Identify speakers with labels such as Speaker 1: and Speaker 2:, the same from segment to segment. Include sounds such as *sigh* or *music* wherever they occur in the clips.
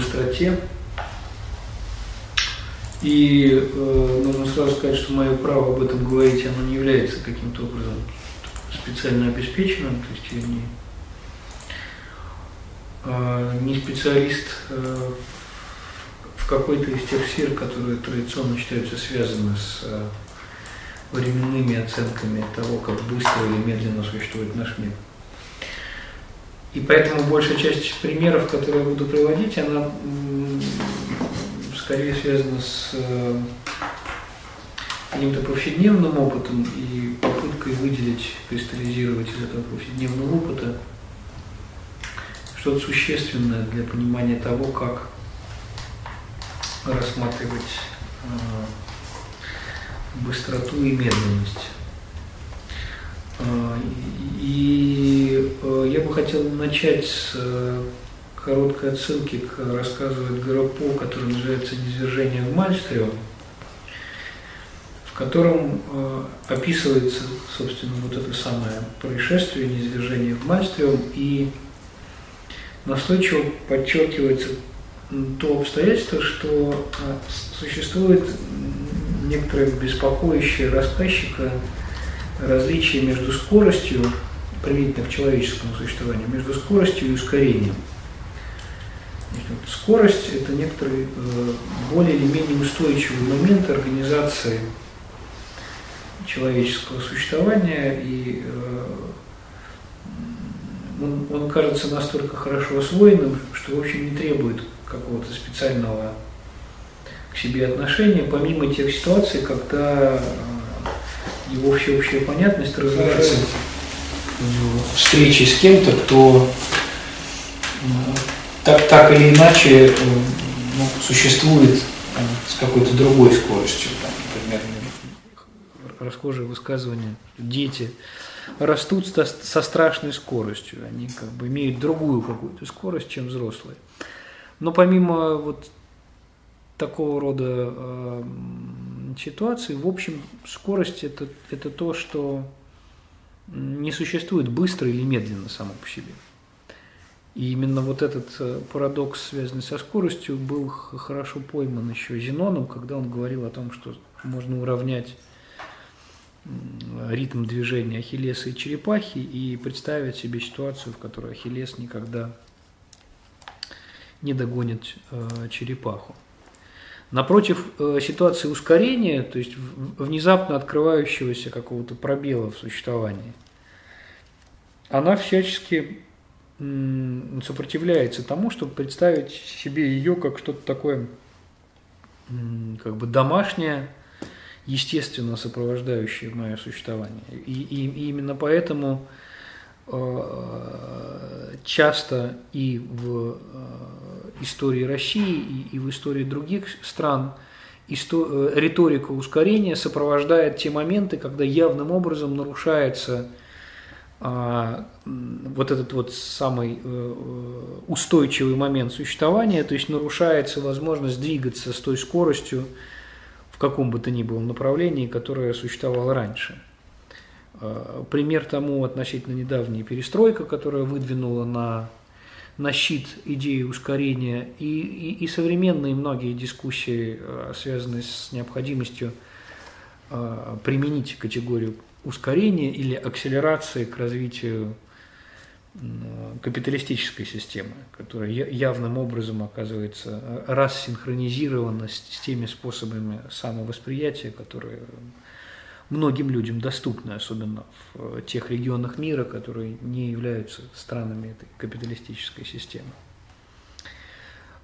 Speaker 1: быстроте. И э, нужно сразу сказать, что мое право об этом говорить, оно не является каким-то образом специально обеспеченным, то есть я не, э, не специалист э, в какой-то из тех сфер, которые традиционно считаются связаны с э, временными оценками того, как быстро или медленно существует наш мир. И поэтому большая часть примеров, которые я буду приводить, она скорее связана с э, каким-то повседневным опытом и попыткой выделить, кристаллизировать из этого повседневного опыта что-то существенное для понимания того, как рассматривать э, быстроту и медленность. Э, и э, я бы хотел начать с э, короткой отсылки к рассказу Эдгара По, который называется «Низвержение в Мальстрем», в котором описывается, собственно, вот это самое происшествие, низвержение в Мальстрем, и настойчиво подчеркивается то обстоятельство, что существует некоторое беспокоящее рассказчика различие между скоростью, применительно к человеческому существованию, между скоростью и ускорением. Скорость – это некоторый э, более или менее устойчивый момент организации человеческого существования, и э, он, он кажется настолько хорошо освоенным, что, в общем, не требует какого-то специального к себе отношения, помимо тех ситуаций, когда э, его всеобщая понятность разрушается встречи с кем-то, кто так, так или иначе э, ну, существует э, с какой-то другой скоростью. Там, например, расхожее высказывание «дети растут со страшной скоростью, они как бы имеют другую какую-то скорость, чем взрослые». Но помимо вот такого рода э, ситуации, в общем, скорость это, это то, что не существует быстро или медленно само по себе. И именно вот этот э, парадокс, связанный со скоростью, был хорошо пойман еще Зеноном, когда он говорил о том, что можно уравнять ритм движения Ахиллеса и черепахи и представить себе ситуацию, в которой Ахиллес никогда не догонит э, черепаху. Напротив э, ситуации ускорения, то есть внезапно открывающегося какого-то пробела в существовании, она всячески сопротивляется тому, чтобы представить себе ее как что-то такое как бы домашнее, естественно сопровождающее мое существование. И, и, и именно поэтому часто и в э, истории России и, в истории других стран э, риторика ускорения сопровождает те моменты, когда явным образом нарушается вот этот вот самый э, устойчивый момент существования, то есть нарушается возможность двигаться с той скоростью в каком бы то ни было направлении, которое существовало раньше. А, пример тому относительно недавняя перестройка, которая выдвинула на на щит идеи ускорения. И, и, и современные многие дискуссии, э, связанные с необходимостью э, применить категорию ускорения или акселерации к развитию капиталистической системы, которая явным образом оказывается э, рассинхронизирована с теми способами самовосприятия, которые многим людям доступны, особенно в э, тех регионах мира, которые не являются странами этой капиталистической системы.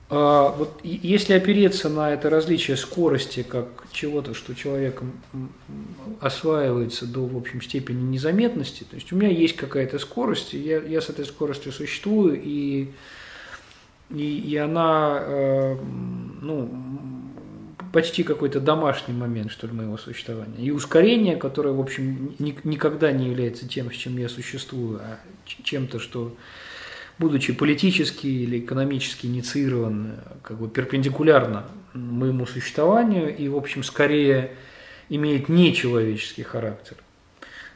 Speaker 1: А вот если опереться на это различие скорости как чего-то, что человеком осваивается до, в общем, степени незаметности, то есть у меня есть какая-то скорость, я, я с этой скоростью существую, и и, и она, э, ну, почти какой-то домашний момент, что ли, моего существования. И ускорение, которое, в общем, ни, никогда не является тем, с чем я существую, а чем-то, что, будучи политически или экономически инициирован, как бы перпендикулярно моему существованию и, в общем, скорее имеет нечеловеческий характер,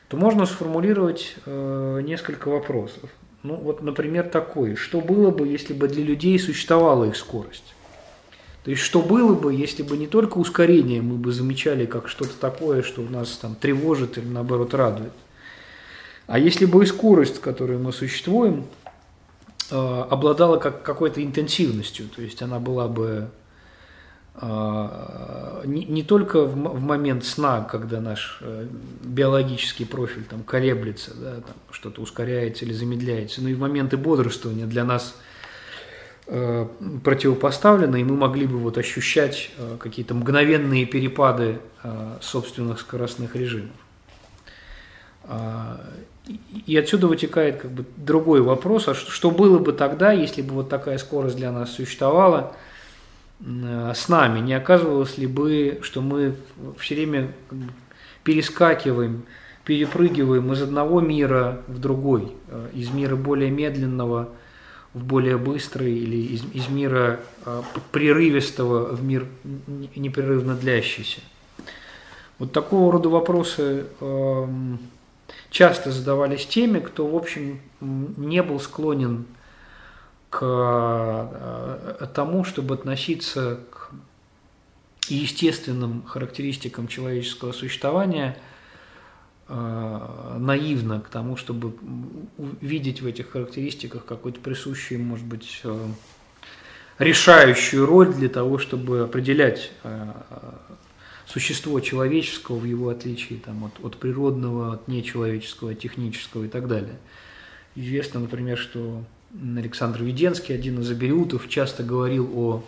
Speaker 1: то можно сформулировать э, несколько вопросов. Ну, вот, например, такой. Что было бы, если бы для людей существовала их скорость? То есть, что было бы, если бы не только ускорение мы бы замечали как что-то такое, что нас там тревожит или наоборот радует, а если бы и скорость, с которой мы существуем, э, обладала как какой-то интенсивностью, то есть она была бы э, не, не только в, в момент сна, когда наш э, биологический профиль там колеблется, да, там что-то ускоряется или замедляется, но и в моменты бодрствования для нас – Э, противопоставлено, и мы могли бы вот ощущать э, какие-то мгновенные перепады э, собственных скоростных режимов. А, и отсюда вытекает как бы другой вопрос, а что было бы тогда, если бы вот такая скорость для нас существовала с нами? Не оказывалось ли бы, что мы все время перескакиваем, перепрыгиваем из одного мира в другой, из мира более медленного – в более быстрый или из, из мира э, прерывистого в мир непрерывно длящийся. Вот такого рода вопросы э, часто задавались теми, кто, в общем, не был склонен к э, тому, чтобы относиться к естественным характеристикам человеческого существования – наивно к тому, чтобы увидеть в этих характеристиках какую-то присущую, может быть, э, решающую роль для того, чтобы определять э, существо человеческого в его отличии там, от, от природного, от нечеловеческого, от технического и так далее. Известно, например, что Александр Веденский, один из абериутов, часто говорил о,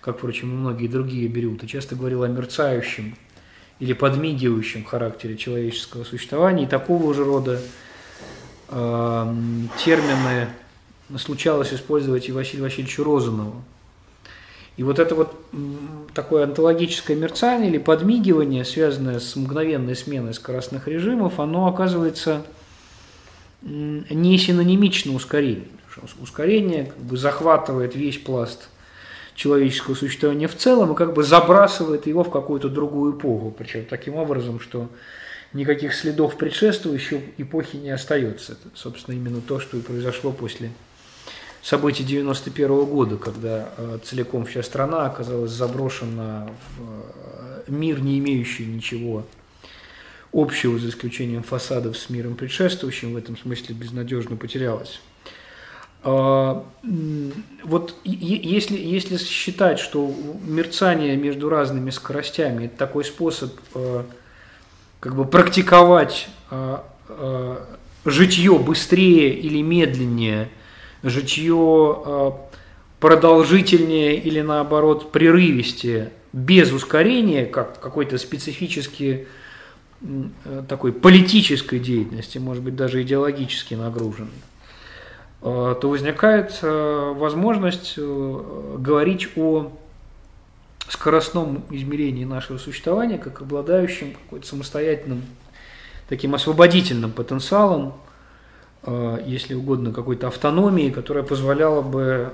Speaker 1: как, впрочем, и многие другие абериуты, часто говорил о мерцающем или подмигивающем характере человеческого существования. И такого же рода э, термины случалось использовать и Василию Васильевичу Розанову. И вот это вот такое онтологическое мерцание или подмигивание, связанное с мгновенной сменой скоростных режимов, оно оказывается не синонимично ускорению. Ускорение как бы захватывает весь пласт человеческого существования в целом и как бы забрасывает его в какую-то другую эпоху, причем таким образом, что никаких следов предшествующей эпохи не остается. Это, собственно, именно то, что и произошло после событий 91 -го года, когда э, целиком вся страна оказалась заброшена в э, мир, не имеющий ничего общего, за исключением фасадов с миром предшествующим, в этом смысле безнадежно потерялась. А, вот если, если считать, что мерцание между разными скоростями – это такой способ а, как бы практиковать а, житье быстрее или медленнее, житье продолжительнее или наоборот прерывистее, без ускорения, как какой-то специфический такой политической деятельности, может быть даже идеологически нагруженной Э, то возникает э, возможность э, говорить о скоростном измерении нашего существования как обладающем какой-то самостоятельным, таким освободительным потенциалом, если угодно, какой-то автономии, которая позволяла бы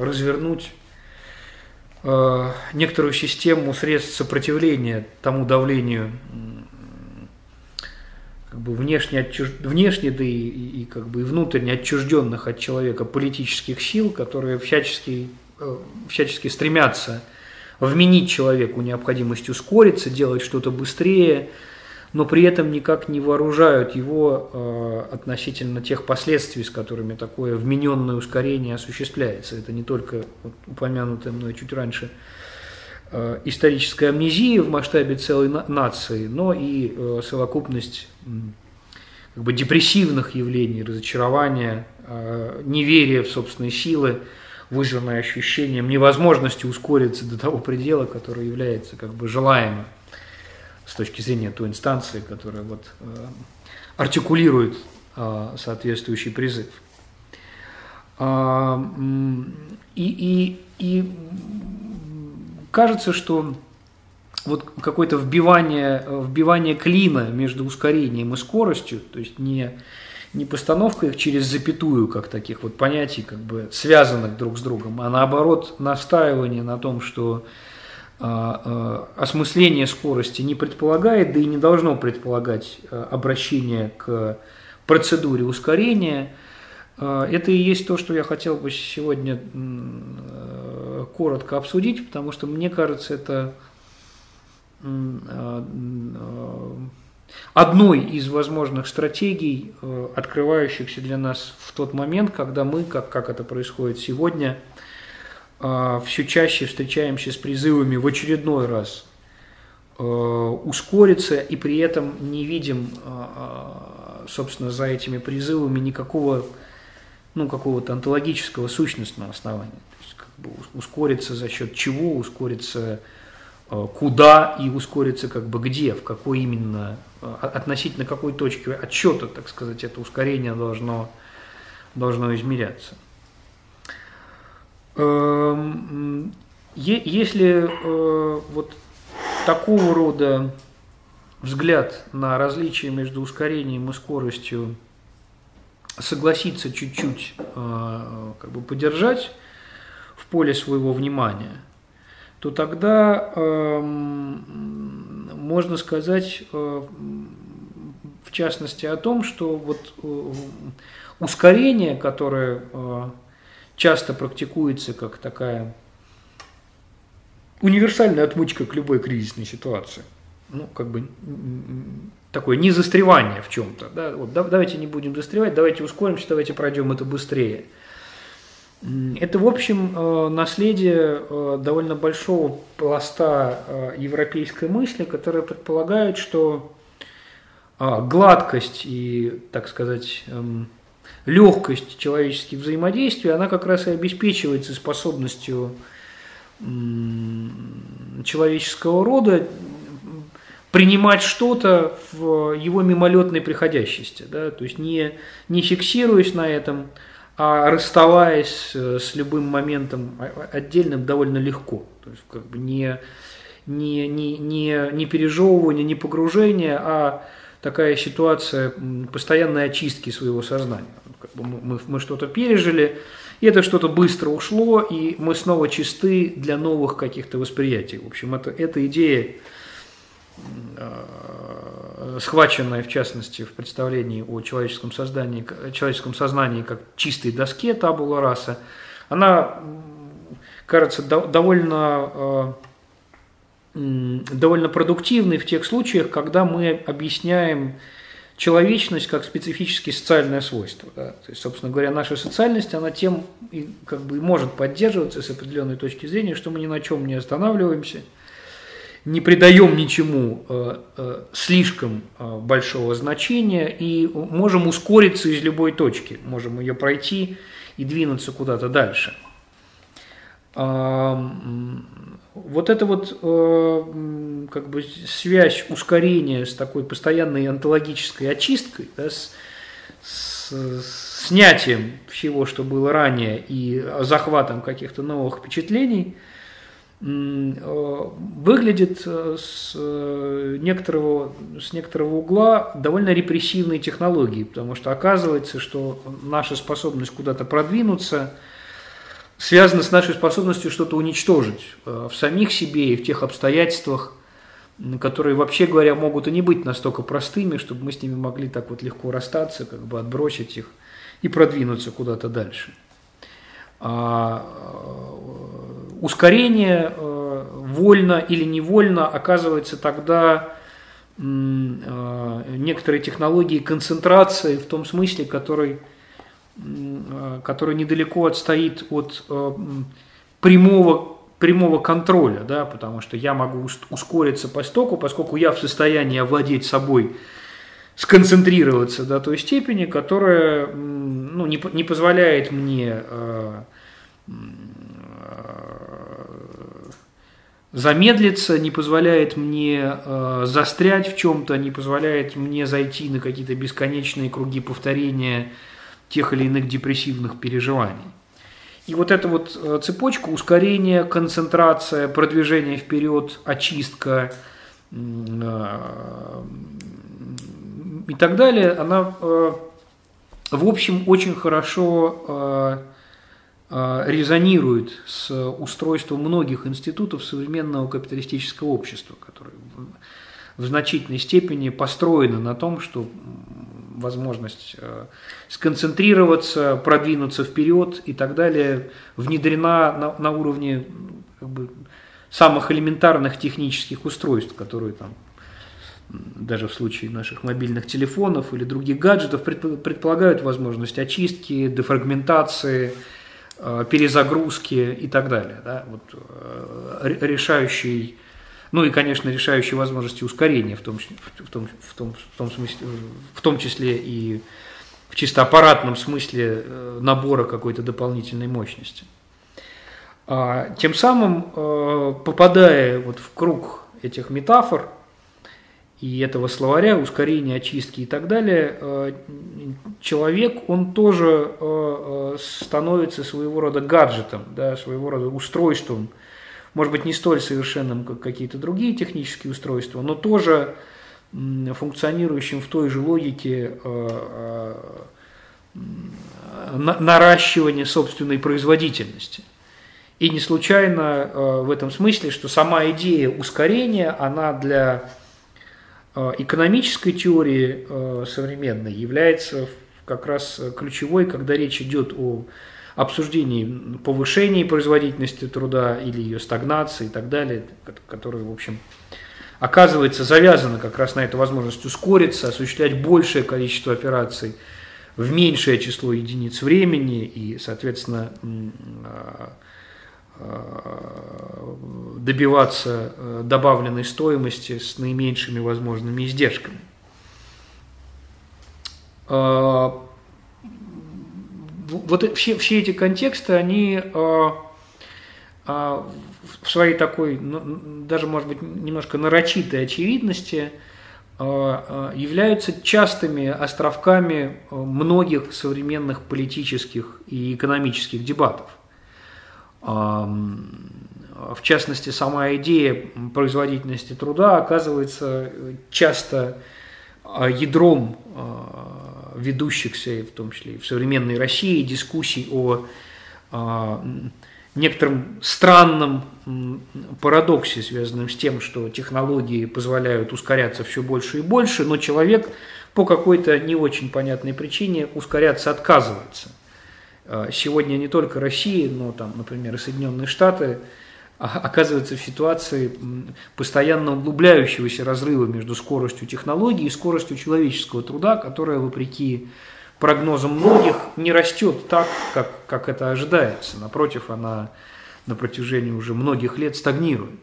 Speaker 1: развернуть некоторую систему средств сопротивления тому давлению как бы внешне, отчуж... внешне да и, и, и как бы и внутренне отчужденных от человека политических сил, которые всячески, э, всячески стремятся вменить человеку необходимость ускориться, делать что-то быстрее, но при этом никак не вооружают его э, относительно тех последствий, с которыми такое вмененное ускорение осуществляется. Это не только вот, упомянутое мной чуть раньше Э, исторической амнезии в масштабе целой нации, но и э, совокупность как бы депрессивных явлений, разочарования, э, неверия в собственные силы, вызванное ощущением невозможности ускориться до того предела, который является как бы желаемым с точки зрения той инстанции, которая вот артикулирует соответствующий призыв. А, и, и, и кажется, что вот какое-то вбивание, вбивание клина между ускорением и скоростью, то есть не, не постановка их через запятую, как таких вот понятий, как бы связанных друг с другом, а наоборот настаивание на том, что а, а, осмысление скорости не предполагает, да и не должно предполагать а, обращение к процедуре ускорения. Это и есть то, что я хотел бы сегодня коротко обсудить, потому что мне кажется, это одной из возможных стратегий, открывающихся для нас в тот момент, когда мы, как, как это происходит сегодня, а, все чаще встречаемся с призывами в очередной раз э, ускориться и при этом не видим, а, а, собственно, за этими призывами никакого, ну, какого-то онтологического сущностного основания. То есть, как бы ускориться за счет чего, ускориться э, куда и ускориться как бы где, в какой именно, э, относительно какой точки отсчета, так сказать, это ускорение должно, должно измеряться. Эм, если э, вот такого рода взгляд на различие между ускорением и скоростью согласиться чуть-чуть э, как бы подержать в поле своего внимания, то тогда эм, можно сказать э, в частности о том, что вот ускорение, которое часто практикуется как такая универсальная отмычка к любой кризисной ситуации. Ну, как бы такое незастревание в чем-то. Да? Вот, давайте не будем застревать, давайте ускоримся, давайте пройдем это быстрее. Это, в общем, э, наследие э, довольно большого пласта э, европейской мысли, которая предполагает, что гладкость и, так сказать, эм, легкость человеческих взаимодействий, она как раз и обеспечивается способностью человеческого рода принимать что-то в его мимолетной приходящести, да, то есть не, не фиксируясь на этом, а расставаясь с любым моментом отдельным довольно легко, то есть как бы не, не, не, не, не пережевывание, не погружение, а такая ситуация постоянной очистки своего сознания как бы мы, мы что-то пережили, и это что-то быстро ушло, и мы снова чисты для новых каких-то восприятий. В общем, это, эта идея, э, схваченная в частности в представлении о человеческом, создании, человеческом сознании как чистой доске табула раса, она кажется довольно, э, довольно продуктивной в тех случаях, когда мы объясняем человечность как специфически социальное свойство. Да? То есть, собственно говоря, наша социальность, она тем и как бы может поддерживаться с определенной точки зрения, что мы ни на чем не останавливаемся, не придаем ничему э, э, слишком э, большого значения и можем ускориться из любой точки, можем ее пройти и двинуться куда-то дальше. Вот эта вот как бы связь ускорения с такой постоянной онтологической очисткой, да, с, с снятием всего, что было ранее, и захватом каких-то новых впечатлений, выглядит э, с некоторого, с некоторого угла довольно репрессивной технологией, потому что оказывается, что наша способность куда-то продвинуться – связано с нашей способностью что-то уничтожить э, в самих себе и в тех обстоятельствах, которые, вообще говоря, могут и не быть настолько простыми, чтобы мы с ними могли так вот легко расстаться, как бы отбросить их и продвинуться куда-то дальше. А, э, ускорение э, вольно или невольно оказывается тогда некоторые технологии концентрации в том смысле, который Э, который недалеко отстоит от э, прямого, прямого контроля, да, потому что я могу ускориться по стоку, поскольку я в состоянии овладеть собой, сконцентрироваться до той степени, которая ну, не, не позволяет мне э, замедлиться, не позволяет мне э, застрять в чем-то, не позволяет мне зайти на какие-то бесконечные круги повторения тех или иных депрессивных переживаний. И вот эта вот э, цепочка ускорения, концентрация, продвижение вперед, очистка э, и так далее, она, э, в общем, очень хорошо резонирует с устройством многих институтов современного капиталистического общества, которые в значительной степени построены на том, что возможность э, сконцентрироваться, продвинуться вперед и так далее, внедрена на, уровне как бы, самых элементарных технических устройств, которые там даже в случае наших мобильных телефонов или других гаджетов предполагают возможность очистки, дефрагментации, э, перезагрузки и так далее. Да? Вот, э, решающий ну и, конечно, решающие возможности ускорения, в том, в том, в том, в том, смысле, в том числе и в чисто аппаратном смысле э, набора какой-то дополнительной мощности. А, тем самым, э, попадая вот в круг этих метафор и этого словаря, ускорения, очистки и так далее, э, человек, он тоже становится своего рода гаджетом, да, своего рода устройством, может быть, не столь совершенным, как какие-то другие технические устройства, но тоже функционирующим в той же логике э, э, наращивания собственной производительности. И не случайно э, в этом смысле, что сама идея ускорения, она для экономической теории современной является как раз ключевой, когда речь идет о обсуждении повышения производительности труда или ее стагнации и так далее, которые, в общем, оказывается завязано как раз на эту возможность ускориться, осуществлять большее количество операций в меньшее число единиц времени и, соответственно, а, добиваться э, добавленной стоимости с наименьшими возможными издержками. А, вот все, все эти контексты, они э, э, в своей такой, ну, даже, может быть, немножко нарочитой очевидности э, являются частыми островками многих современных политических и экономических дебатов. В частности, сама идея производительности труда оказывается часто ядром ведущихся, в том числе и в современной России, дискуссий о некотором странном парадоксе, связанном с тем, что технологии позволяют ускоряться все больше и больше, но человек по какой-то не очень понятной причине ускоряться отказывается. А, сегодня не только Россия, но там, например, и Соединенные Штаты – оказывается в ситуации постоянно углубляющегося разрыва между скоростью технологий и скоростью человеческого труда, которая, вопреки прогнозам многих, не растет так, как, как это ожидается. Напротив, она на протяжении уже многих лет стагнирует.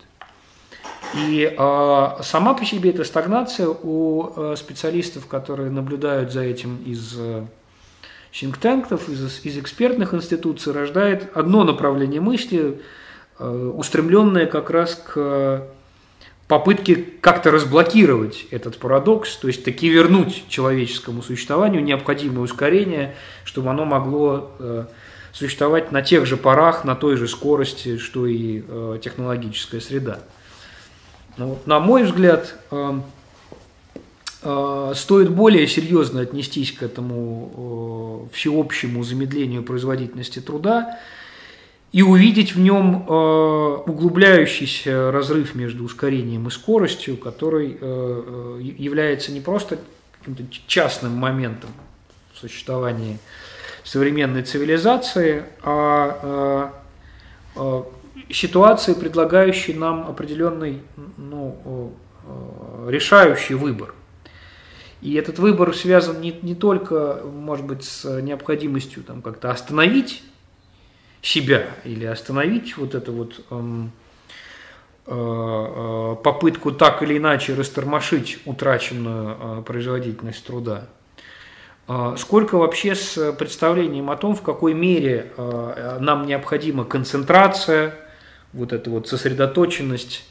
Speaker 1: И э, сама по себе эта стагнация у э, специалистов, которые наблюдают за этим из э, синктенктов, из, из экспертных институций, рождает одно направление мысли – Э, устремленная как раз к попытке как-то разблокировать этот парадокс, то есть таки вернуть человеческому существованию необходимое ускорение, чтобы оно могло э, существовать на тех же парах, на той же скорости, что и э, технологическая среда. Но, на мой взгляд, стоит более серьезно отнестись к этому всеобщему замедлению производительности труда, и увидеть в нем э, углубляющийся разрыв между ускорением и скоростью, который э, э, является не просто каким-то частным моментом в существовании современной цивилизации, а ситуацией, предлагающей нам определенный ну, решающий выбор. И этот выбор связан не, не только, может быть, с необходимостью там, как-то остановить себя или остановить вот эту вот эм, э, э, попытку так или иначе растормошить утраченную э, производительность труда. Сколько вообще с представлением о том, в какой мере нам необходима концентрация, вот эта вот сосредоточенность,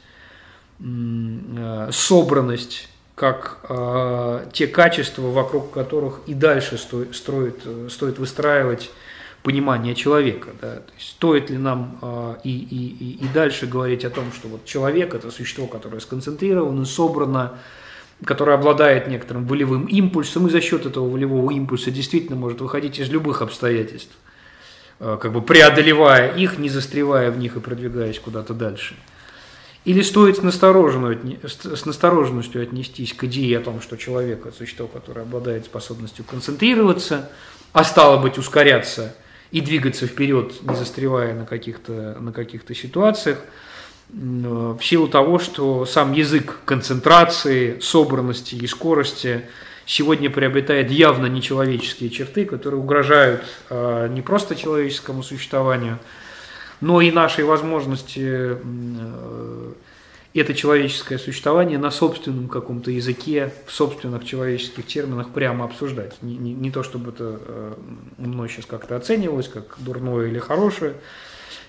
Speaker 1: собранность как э, те качества, вокруг которых и дальше сто, строит, стоит выстраивать понимание человека. Да? То есть, стоит ли нам э, и, и, и дальше говорить о том, что вот человек – это существо, которое сконцентрировано, собрано, которое обладает некоторым волевым импульсом, и за счет этого волевого импульса действительно может выходить из любых обстоятельств, э, как бы преодолевая их, не застревая в них и продвигаясь куда-то дальше – или стоит с, с настороженностью отнестись к идее о том, что человек – это существо, которое обладает способностью концентрироваться, а стало быть ускоряться и двигаться вперед, не застревая на каких-то на каких ситуациях, в силу того, что сам язык концентрации, собранности и скорости сегодня приобретает явно нечеловеческие черты, которые угрожают а, не просто человеческому существованию, но и нашей возможности э, это человеческое существование на собственном каком-то языке, в собственных человеческих терминах прямо обсуждать. Не, не, не то, чтобы это э, мной сейчас как-то оценивалось, как дурное или хорошее.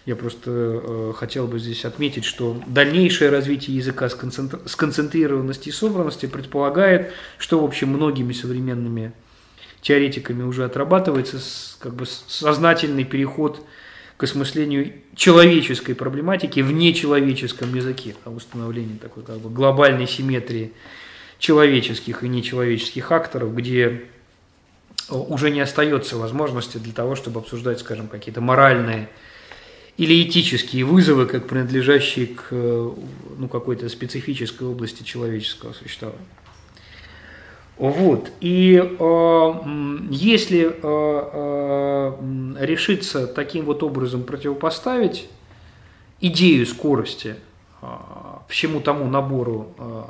Speaker 1: Я просто э, хотел бы здесь отметить, что дальнейшее развитие языка сконцентрированности и собранности предполагает, что, в общем, многими современными теоретиками уже отрабатывается как бы сознательный переход к осмыслению человеческой проблематики в нечеловеческом языке, о установлении такой как бы глобальной симметрии человеческих и нечеловеческих акторов, где э, уже не остается возможности для того, чтобы обсуждать, скажем, какие-то моральные или этические вызовы, как принадлежащие к э, ну, какой-то специфической области человеческого существования. Вот. И э, если э, э, решиться таким вот образом противопоставить идею скорости э, всему тому набору э,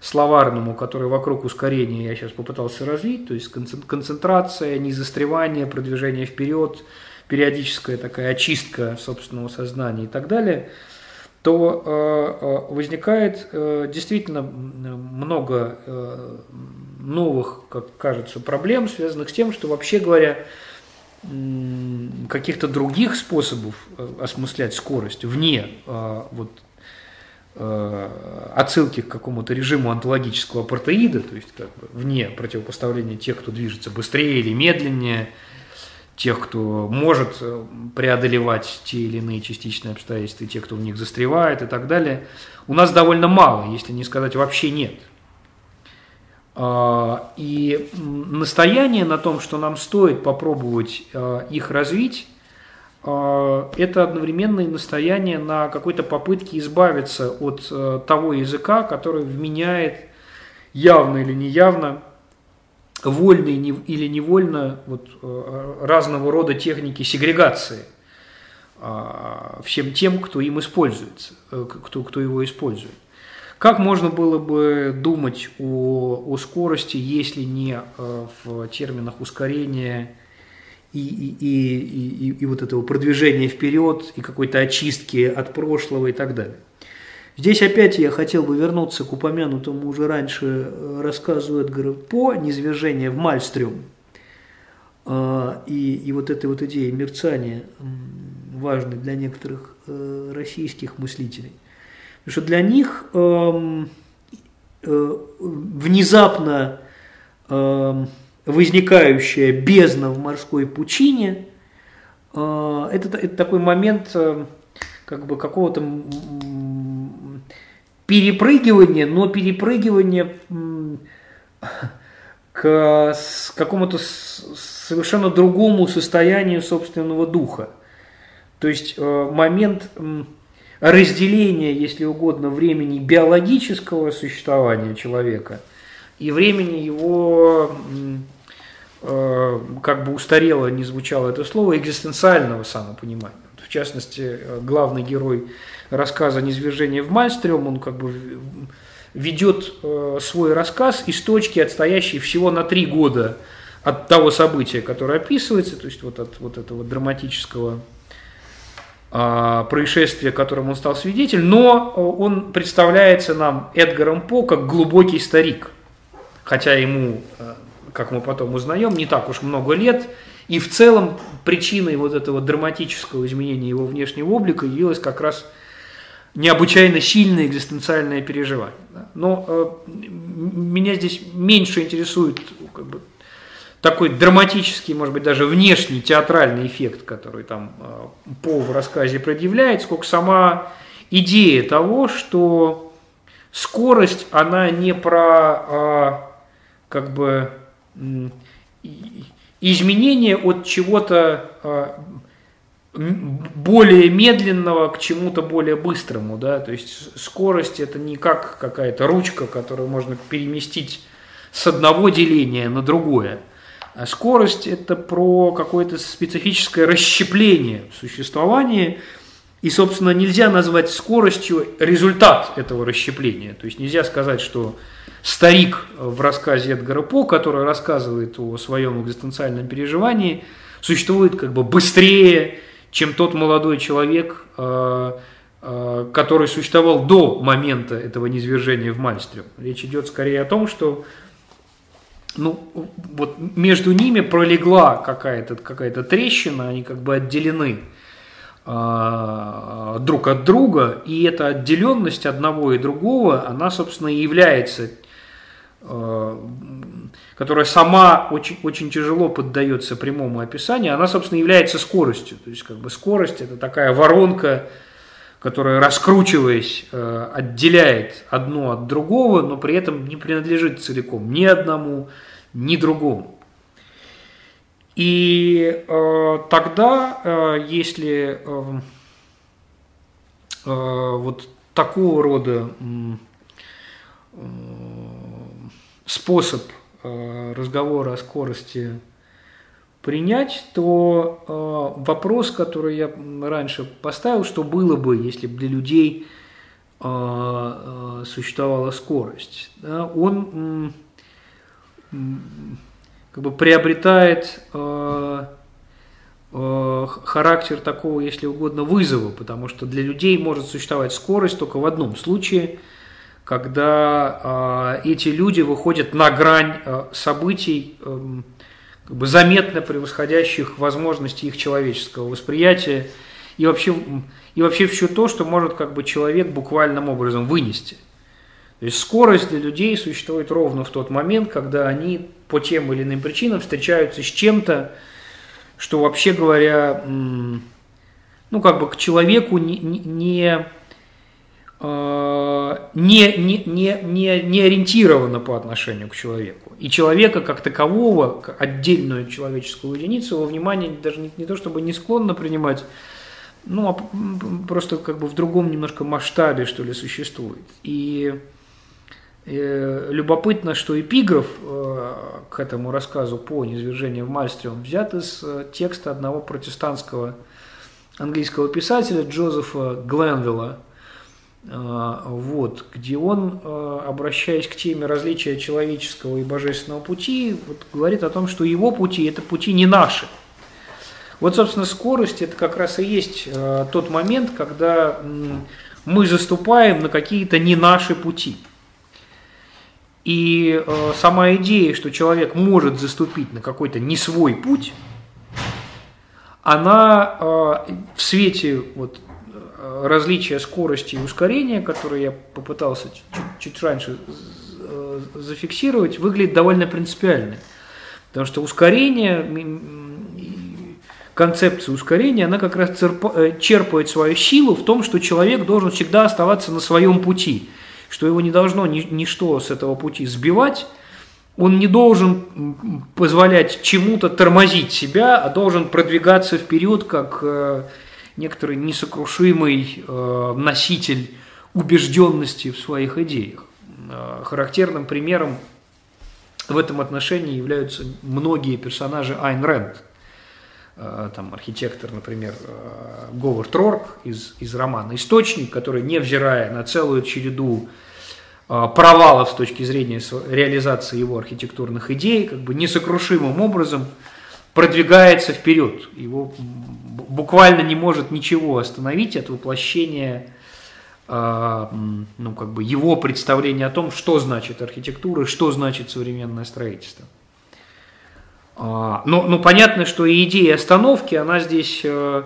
Speaker 1: словарному, который вокруг ускорения я сейчас попытался развить, то есть концентрация, незастревание, продвижение вперед, периодическая такая очистка собственного сознания и так далее – то э, э, возникает э, действительно много новых, как кажется, проблем, связанных с тем, что вообще говоря, каких-то других способов осмыслять скорость вне вот, отсылки к какому-то режиму онтологического апартеида, то есть как бы вне противопоставления тех, кто движется быстрее или медленнее, тех, кто может э, преодолевать те или иные частичные обстоятельства, и тех, кто в них застревает и так далее, у нас довольно мало, если не сказать вообще нет. А, и настояние на том, что нам стоит попробовать э, их развить, э, это одновременно и настояние на какой-то попытке избавиться от того языка, который вменяет явно или неявно вольно или невольно вот, э, разного рода техники сегрегации а, всем тем, кто им используется, э, кто, кто его использует. Как можно было бы думать о, о скорости, если не э, в терминах ускорения и, и, и, и, и вот этого продвижения вперед, и какой-то очистки от прошлого и так далее? Здесь опять я хотел бы вернуться к упомянутому уже раньше э, рассказу Эдгара По «Низвержение в Мальстрюм». А, и, и вот этой вот идеи мерцания важной для некоторых э, российских мыслителей. Потому что для них эм, э, внезапно эм, возникающая бездна в морской пучине это, это такой момент как бы какого-то перепрыгивание, но перепрыгивание к какому-то совершенно другому состоянию собственного духа. То есть э, момент разделения, если угодно, времени биологического существования человека и времени его, э, как бы устарело не звучало это слово, экзистенциального самопонимания. Частности, э, главный герой рассказа «Низвержение в Мальстрем», он как бы ведет э, свой рассказ из точки, отстоящей всего на три года от того события, которое описывается, то есть вот от вот этого драматического э, происшествия, которому он стал свидетель, но он представляется нам Эдгаром По как глубокий старик, хотя ему, э, как мы потом узнаем, не так уж много лет, и в целом причиной вот этого драматического изменения его внешнего облика явилась как раз необычайно сильное экзистенциальное переживание. Но э, меня здесь меньше интересует как бы, такой драматический, может быть, даже внешний театральный эффект, который там э, По в рассказе предъявляет, сколько сама идея того, что скорость, она не про а, как бы изменение от чего-то а, более медленного к чему-то более быстрому, да, то есть скорость это не как какая-то ручка, которую можно переместить с одного деления на другое, а скорость это про какое-то специфическое расщепление существования, и, собственно, нельзя назвать скоростью результат этого расщепления, то есть нельзя сказать, что старик в рассказе Эдгара По, который рассказывает о своем экзистенциальном переживании, существует как бы быстрее, чем тот молодой человек, э, э, который существовал до момента этого низвержения в Мальстрем. Речь идет скорее о том, что ну, вот между ними пролегла какая-то какая трещина, они как бы отделены э, друг от друга, и эта отделенность одного и другого, она, собственно, и является которая сама очень, очень тяжело поддается прямому описанию, она, собственно, является скоростью. То есть, как бы скорость – это такая воронка, которая, раскручиваясь, э, отделяет одно от другого, но при этом не принадлежит целиком ни одному, ни другому. И э, тогда, э, если э, э, вот такого рода э, способ э, разговора о скорости принять, то э, вопрос, который я раньше поставил, что было бы, если бы для людей э, существовала скорость, он как бы приобретает характер такого, если угодно, вызова, потому что для людей может существовать скорость только в одном случае – когда э, эти люди выходят на грань э, событий, э, как бы заметно превосходящих возможности их человеческого восприятия и вообще, и вообще все то, что может как бы человек буквальным образом вынести. То есть скорость для людей существует ровно в тот момент, когда они по тем или иным причинам встречаются с чем-то, что вообще говоря, ну как бы к человеку не, не не, не, не, не, не ориентирована по отношению к человеку. И человека как такового, отдельную человеческую единицу, его внимание даже не, не то чтобы не склонно принимать, ну, а просто как бы в другом немножко масштабе, что ли, существует. И э, любопытно, что эпиграф э, к этому рассказу по низвержению в Мальстре, взят из э, текста одного протестантского английского писателя Джозефа Гленвилла, а, вот, где он, а, обращаясь к теме различия человеческого и божественного пути, вот, говорит о том, что его пути – это пути не наши. Вот, собственно, скорость – это как раз и есть а, тот момент, когда мы заступаем на какие-то не наши пути. И сама идея, что человек может заступить на какой-то не свой путь, она в свете вот различия скорости и ускорения, которые я попытался чуть, чуть раньше э, зафиксировать, выглядит довольно принципиально. Потому что ускорение, концепция ускорения, она как раз э, черпает свою силу в том, что человек должен всегда оставаться на своем пути, что его не должно ничто с этого пути сбивать, он не должен позволять чему-то тормозить себя, а должен продвигаться вперед, как э, некоторый несокрушимый э, носитель убежденности в своих идеях. Э, характерным примером в этом отношении являются многие персонажи Айн Рэнд. Э, там архитектор, например, Говард Рорк из, из романа «Источник», который, невзирая на целую череду провалов с точки зрения реализации его архитектурных идей, как бы несокрушимым образом продвигается вперед. Его буквально не может ничего остановить от воплощения а, ну, как бы его представления о том, что значит архитектура, что значит современное строительство. А, но, но понятно, что и идея остановки, она здесь э,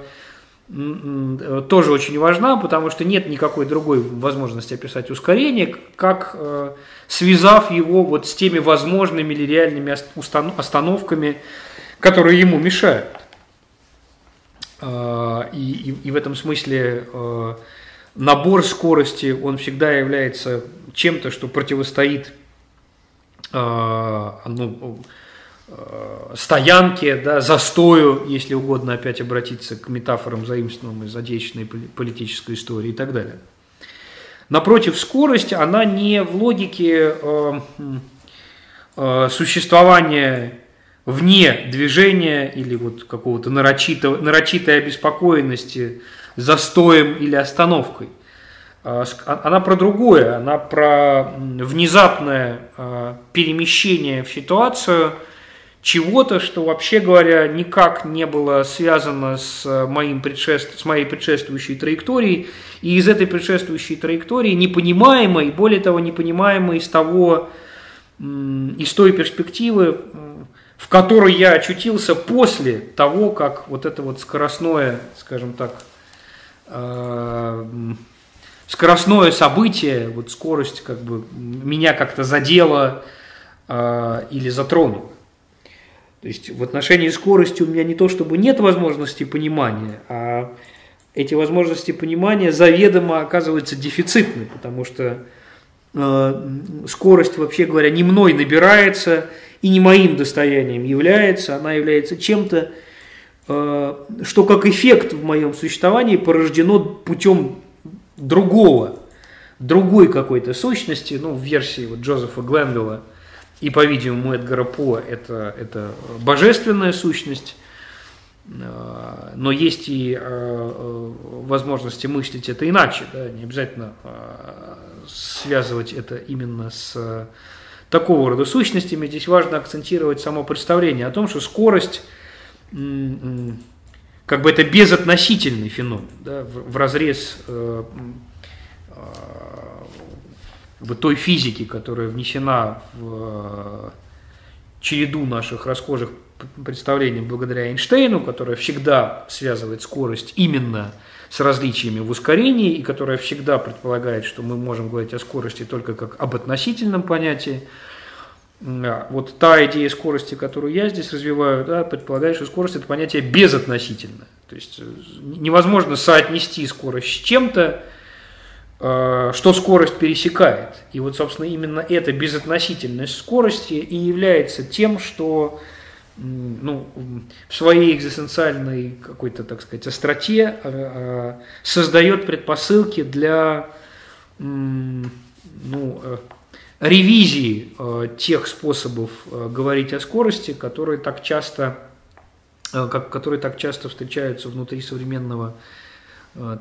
Speaker 1: тоже очень важна, потому что нет никакой другой возможности описать ускорение, как э, связав его вот с теми возможными или реальными остановками, которые ему мешают. Э, и, и, и в этом смысле э, набор скорости, он всегда является чем-то, что противостоит ну, Э, стоянке, да, застою, если угодно опять обратиться к метафорам, заимствованным из отечественной политической истории и так далее. Напротив, скорость, она не в логике существования вне движения или вот какого-то нарочитого, нарочитой обеспокоенности застоем или остановкой. А, а, она про другое, она про внезапное э, перемещение в ситуацию – чего-то, что вообще говоря никак не было связано с, э, моим предшеств... с моей предшествующей траекторией, и из этой предшествующей траектории непонимаемой, более того, непонимаемой из того, из той перспективы, в которой я очутился после того, как вот это вот скоростное, скажем так, э, скоростное событие, вот скорость как бы меня как-то задела э, или затронула. То есть в отношении скорости у меня не то, чтобы нет возможности понимания, а эти возможности понимания заведомо оказываются дефицитны, потому что э, скорость, вообще говоря, не мной набирается и не моим достоянием является, она является чем-то, э, что как эффект в моем существовании порождено путем другого, другой какой-то сущности, ну, в версии вот Джозефа Глендела – и, по-видимому, Эдгара По это, это божественная сущность, э, но есть и э, возможности мыслить это иначе, да, не обязательно связывать это именно с такого рода сущностями. Здесь важно акцентировать само представление о том, что скорость как бы это безотносительный феномен, да, в, в разрез бы той физики, которая внесена в э, череду наших расхожих представлений благодаря Эйнштейну, которая всегда связывает скорость именно с различиями в ускорении и которая всегда предполагает, что мы можем говорить о скорости только как об относительном понятии. Вот та идея скорости, которую я здесь развиваю, да, предполагает, что скорость – это понятие безотносительное. То есть э, невозможно соотнести скорость с чем-то, Э, что скорость пересекает. И вот, собственно, именно эта безотносительность скорости и является тем, что ну, в своей экзистенциальной какой-то, так сказать, остроте э, э, создает предпосылки для ну, ревизии тех способов говорить о скорости, которые так часто, которые так часто встречаются внутри современного Э,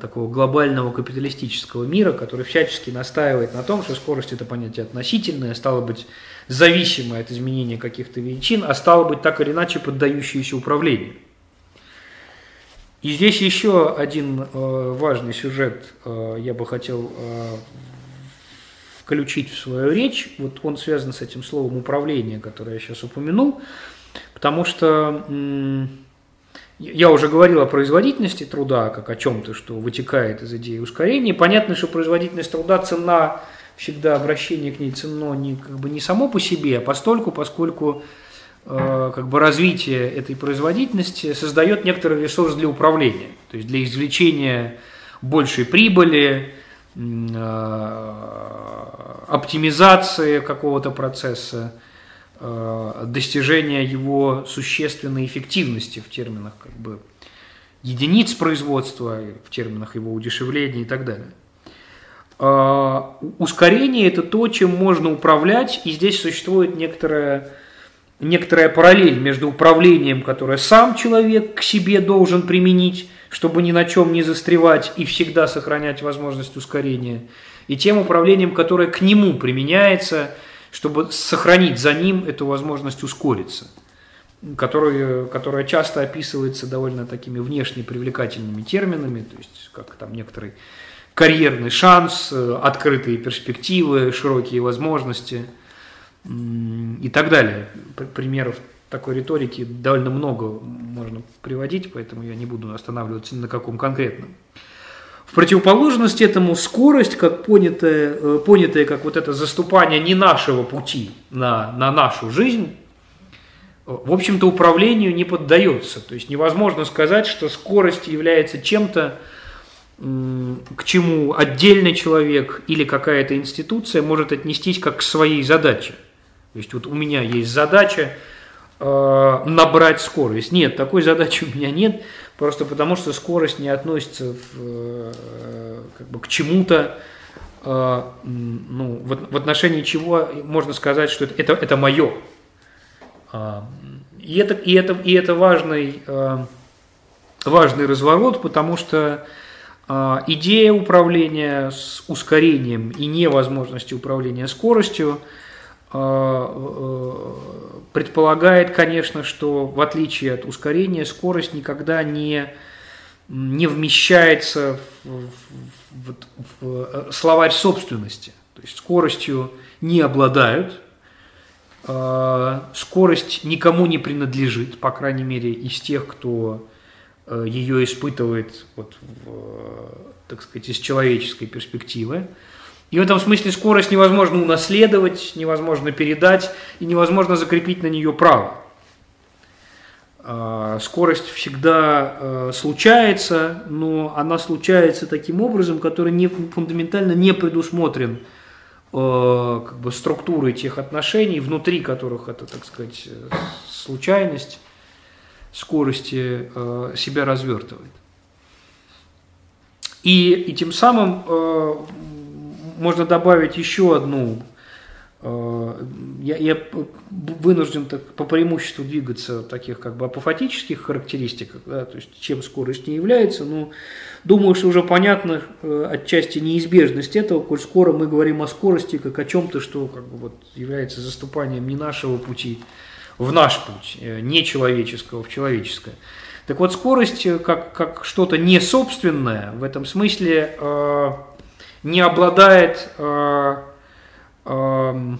Speaker 1: такого глобального капиталистического мира, который всячески настаивает на том, что скорость это понятие относительное, стало быть зависимое от изменения каких-то величин, а стало быть так или иначе поддающееся управлению. И здесь еще один э, важный сюжет э, я бы хотел э, включить в свою речь. Вот он связан с этим словом управление, которое я сейчас упомянул, потому что я уже говорил о производительности труда, как о чем-то, что вытекает из идеи ускорения. Понятно, что производительность труда цена, всегда обращение к ней ценно не, как бы не само по себе, а постольку, поскольку э, как бы развитие этой производительности создает некоторый ресурс для управления, то есть для извлечения большей прибыли, э, оптимизации какого-то процесса, достижения его существенной эффективности в терминах как бы единиц производства, в терминах его удешевления и так далее. Э, ускорение – это то, чем можно управлять, и здесь существует некоторая, некоторая параллель между управлением, которое сам человек к себе должен применить, чтобы ни на чем не застревать и всегда сохранять возможность ускорения, и тем управлением, которое к нему применяется – чтобы сохранить за ним эту возможность ускориться, которая, которая часто описывается довольно такими внешне привлекательными терминами, то есть как там некоторый карьерный шанс, открытые перспективы, широкие возможности и так далее. Примеров такой риторики довольно много можно приводить, поэтому я не буду останавливаться на каком конкретном. В противоположность этому скорость, как понятая, э, понятая как вот это заступание не нашего пути на, на нашу жизнь, в общем-то, управлению не поддается. То есть невозможно сказать, что скорость является чем-то, к чему отдельный человек или какая-то институция может отнестись как к своей задаче. То есть вот у меня есть задача э, набрать скорость. Нет, такой задачи у меня нет, просто потому что скорость не относится в, э, как бы к чему-то, э, ну, в, в отношении чего можно сказать, что это, это, это мое. Э, и это, и это, и это важный, э, важный разворот, потому что идея управления с ускорением и невозможности управления скоростью – а, предполагает, конечно, что в отличие от ускорения, скорость никогда не, не вмещается в, в, в, в э, словарь собственности. То есть скоростью не обладают, скорость никому не принадлежит, по крайней мере, из тех, кто э, ее испытывает, вот, в, так сказать, из человеческой перспективы. И в этом смысле скорость невозможно унаследовать, невозможно передать и невозможно закрепить на нее право. А, скорость всегда э, случается, но она случается таким образом, который не, фундаментально не предусмотрен э, как бы структурой тех отношений, внутри которых это, так сказать, случайность скорости э, себя развертывает. И, и тем самым можно добавить еще одну. Э, я, я вынужден так, по преимуществу двигаться в таких как бы апофатических характеристиках, да, то есть чем скорость не является, но думаю, что уже понятно э, отчасти неизбежность этого, коль скоро мы говорим о скорости как о чем-то, что как бы вот является заступанием не нашего пути в наш путь, э, не человеческого в человеческое. Так вот, скорость как, как что-то не собственное, в этом смысле не обладает э, э,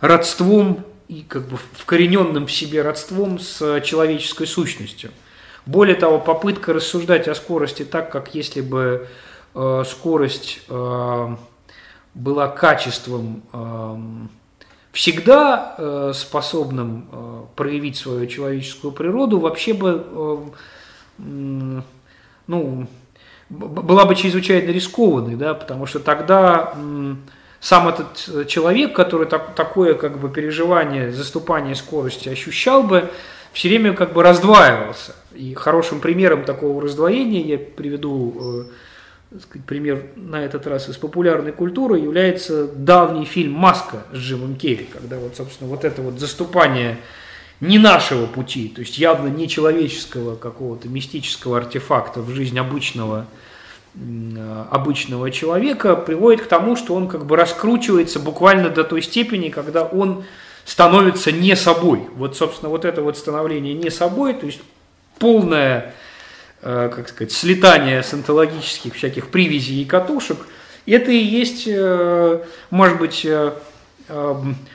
Speaker 1: родством и как бы вкорененным в себе родством с человеческой сущностью. Более того, попытка рассуждать о скорости так, как если бы э, скорость э, была качеством э, всегда э, способным э, проявить свою человеческую природу, вообще бы э, ну, была бы чрезвычайно рискованной, да, потому что тогда сам этот э, человек, который так, такое как бы переживание, заступание скорости ощущал бы, все время как бы раздваивался. И хорошим примером такого раздвоения я приведу э, сказать, пример на этот раз из популярной культуры является давний фильм «Маска» с Джимом Керри, когда вот, собственно, вот это вот заступание не нашего пути, то есть явно не человеческого какого-то мистического артефакта в жизнь обычного, обычного человека, приводит к тому, что он как бы раскручивается буквально до той степени, когда он становится не собой. Вот, собственно, вот это вот становление не собой, то есть полное, э, как сказать, слетание с онтологических всяких привязей и катушек, это и есть, э, может быть, э,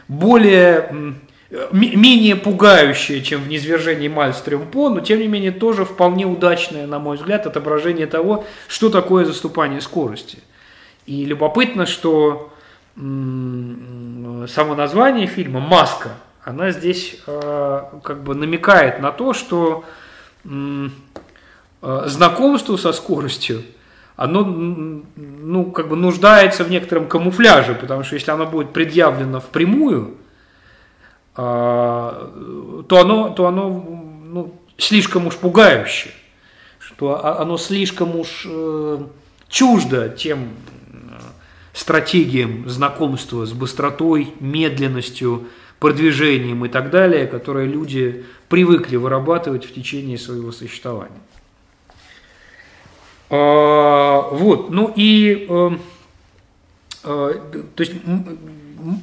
Speaker 1: более менее пугающее, чем в низвержении Мальстрем По, но тем не менее тоже вполне удачное, на мой взгляд, отображение того, что такое заступание скорости. И любопытно, что само название фильма «Маска», она здесь э, как бы намекает на то, что э, знакомство со скоростью, оно ну, как бы нуждается в некотором камуфляже, потому что если оно будет предъявлено впрямую – то оно, то оно ну, слишком уж пугающее, что оно слишком уж э, чуждо тем э, стратегиям знакомства с быстротой, медленностью, продвижением и так далее, которые люди привыкли вырабатывать в течение своего существования. А, вот, ну и, э, то есть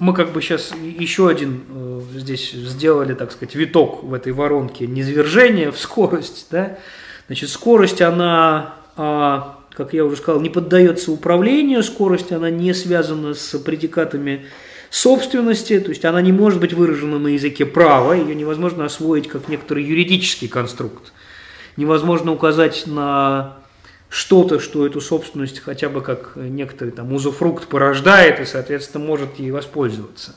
Speaker 1: мы как бы сейчас еще один э, здесь сделали, так сказать, виток в этой воронке низвержения в скорость. Да? Значит, скорость, она, а, как я уже сказал, не поддается управлению, скорость, она не связана с предикатами собственности, то есть она не может быть выражена на языке права, ее невозможно освоить как некоторый юридический конструкт. невозможно указать на что-то, что эту собственность хотя бы как некоторый там узуфрукт порождает и, соответственно, может ей воспользоваться.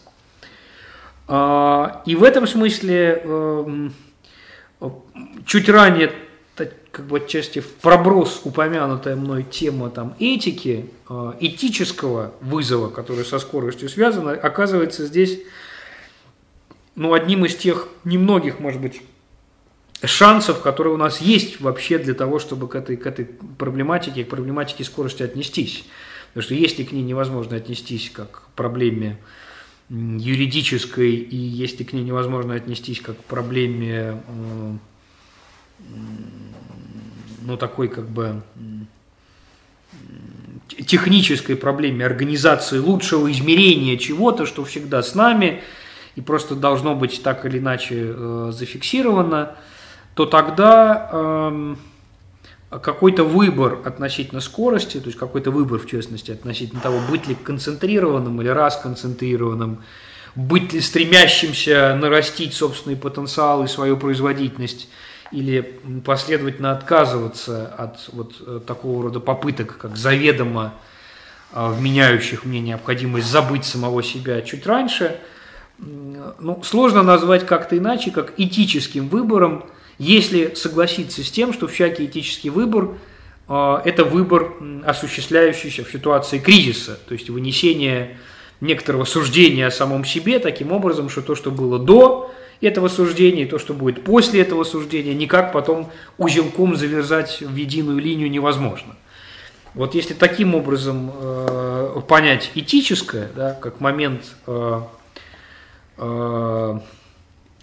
Speaker 1: А, и в этом смысле эм, чуть ранее как бы отчасти в проброс упомянутая мной тема там, этики, э, этического вызова, который со скоростью связан, оказывается здесь ну, одним из тех немногих, может быть, шансов, которые у нас есть вообще для того, чтобы к этой, к этой проблематике, к проблематике скорости отнестись. Потому что если к ней невозможно отнестись как к проблеме юридической, и если к ней невозможно отнестись как к проблеме ну, такой как бы технической проблеме организации лучшего измерения чего-то, что всегда с нами и просто должно быть так или иначе э, зафиксировано, то тогда э, какой-то выбор относительно скорости, то есть какой-то выбор, в частности, относительно того, быть ли концентрированным или расконцентрированным, быть ли стремящимся нарастить собственный потенциал и свою производительность – или последовательно отказываться от вот э, такого рода попыток, как заведомо э, вменяющих мне необходимость забыть самого себя чуть раньше, ну, сложно назвать как-то иначе, как этическим выбором, если согласиться с тем, что всякий этический выбор э, – это выбор, осуществляющийся в ситуации кризиса, то есть вынесение некоторого суждения о самом себе таким образом, что то, что было до, этого суждения, и то, что будет после этого суждения, никак потом узелком завязать в единую линию невозможно. Вот если таким образом э, понять этическое, да, как момент э, э,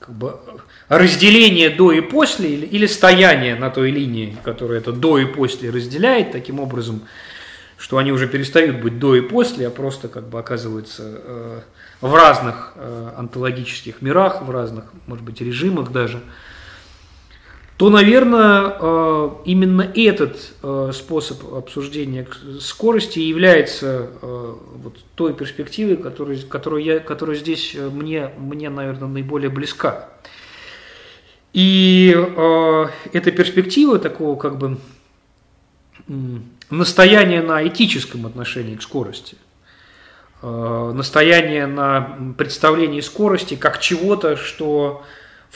Speaker 1: как бы разделения до и после, или, или стояние на той линии, которая это до и после разделяет, таким образом, что они уже перестают быть до и после, а просто как бы оказываются э, в разных э, онтологических мирах, в разных, может быть, режимах даже, то, наверное, э, именно этот э, способ обсуждения скорости является э, вот той перспективой, которая, которую я, которая здесь э, мне, мне, наверное, наиболее близка. И э, эта перспектива такого как бы настояния на этическом отношении к скорости, Э, настояние на представлении скорости как чего-то, что в,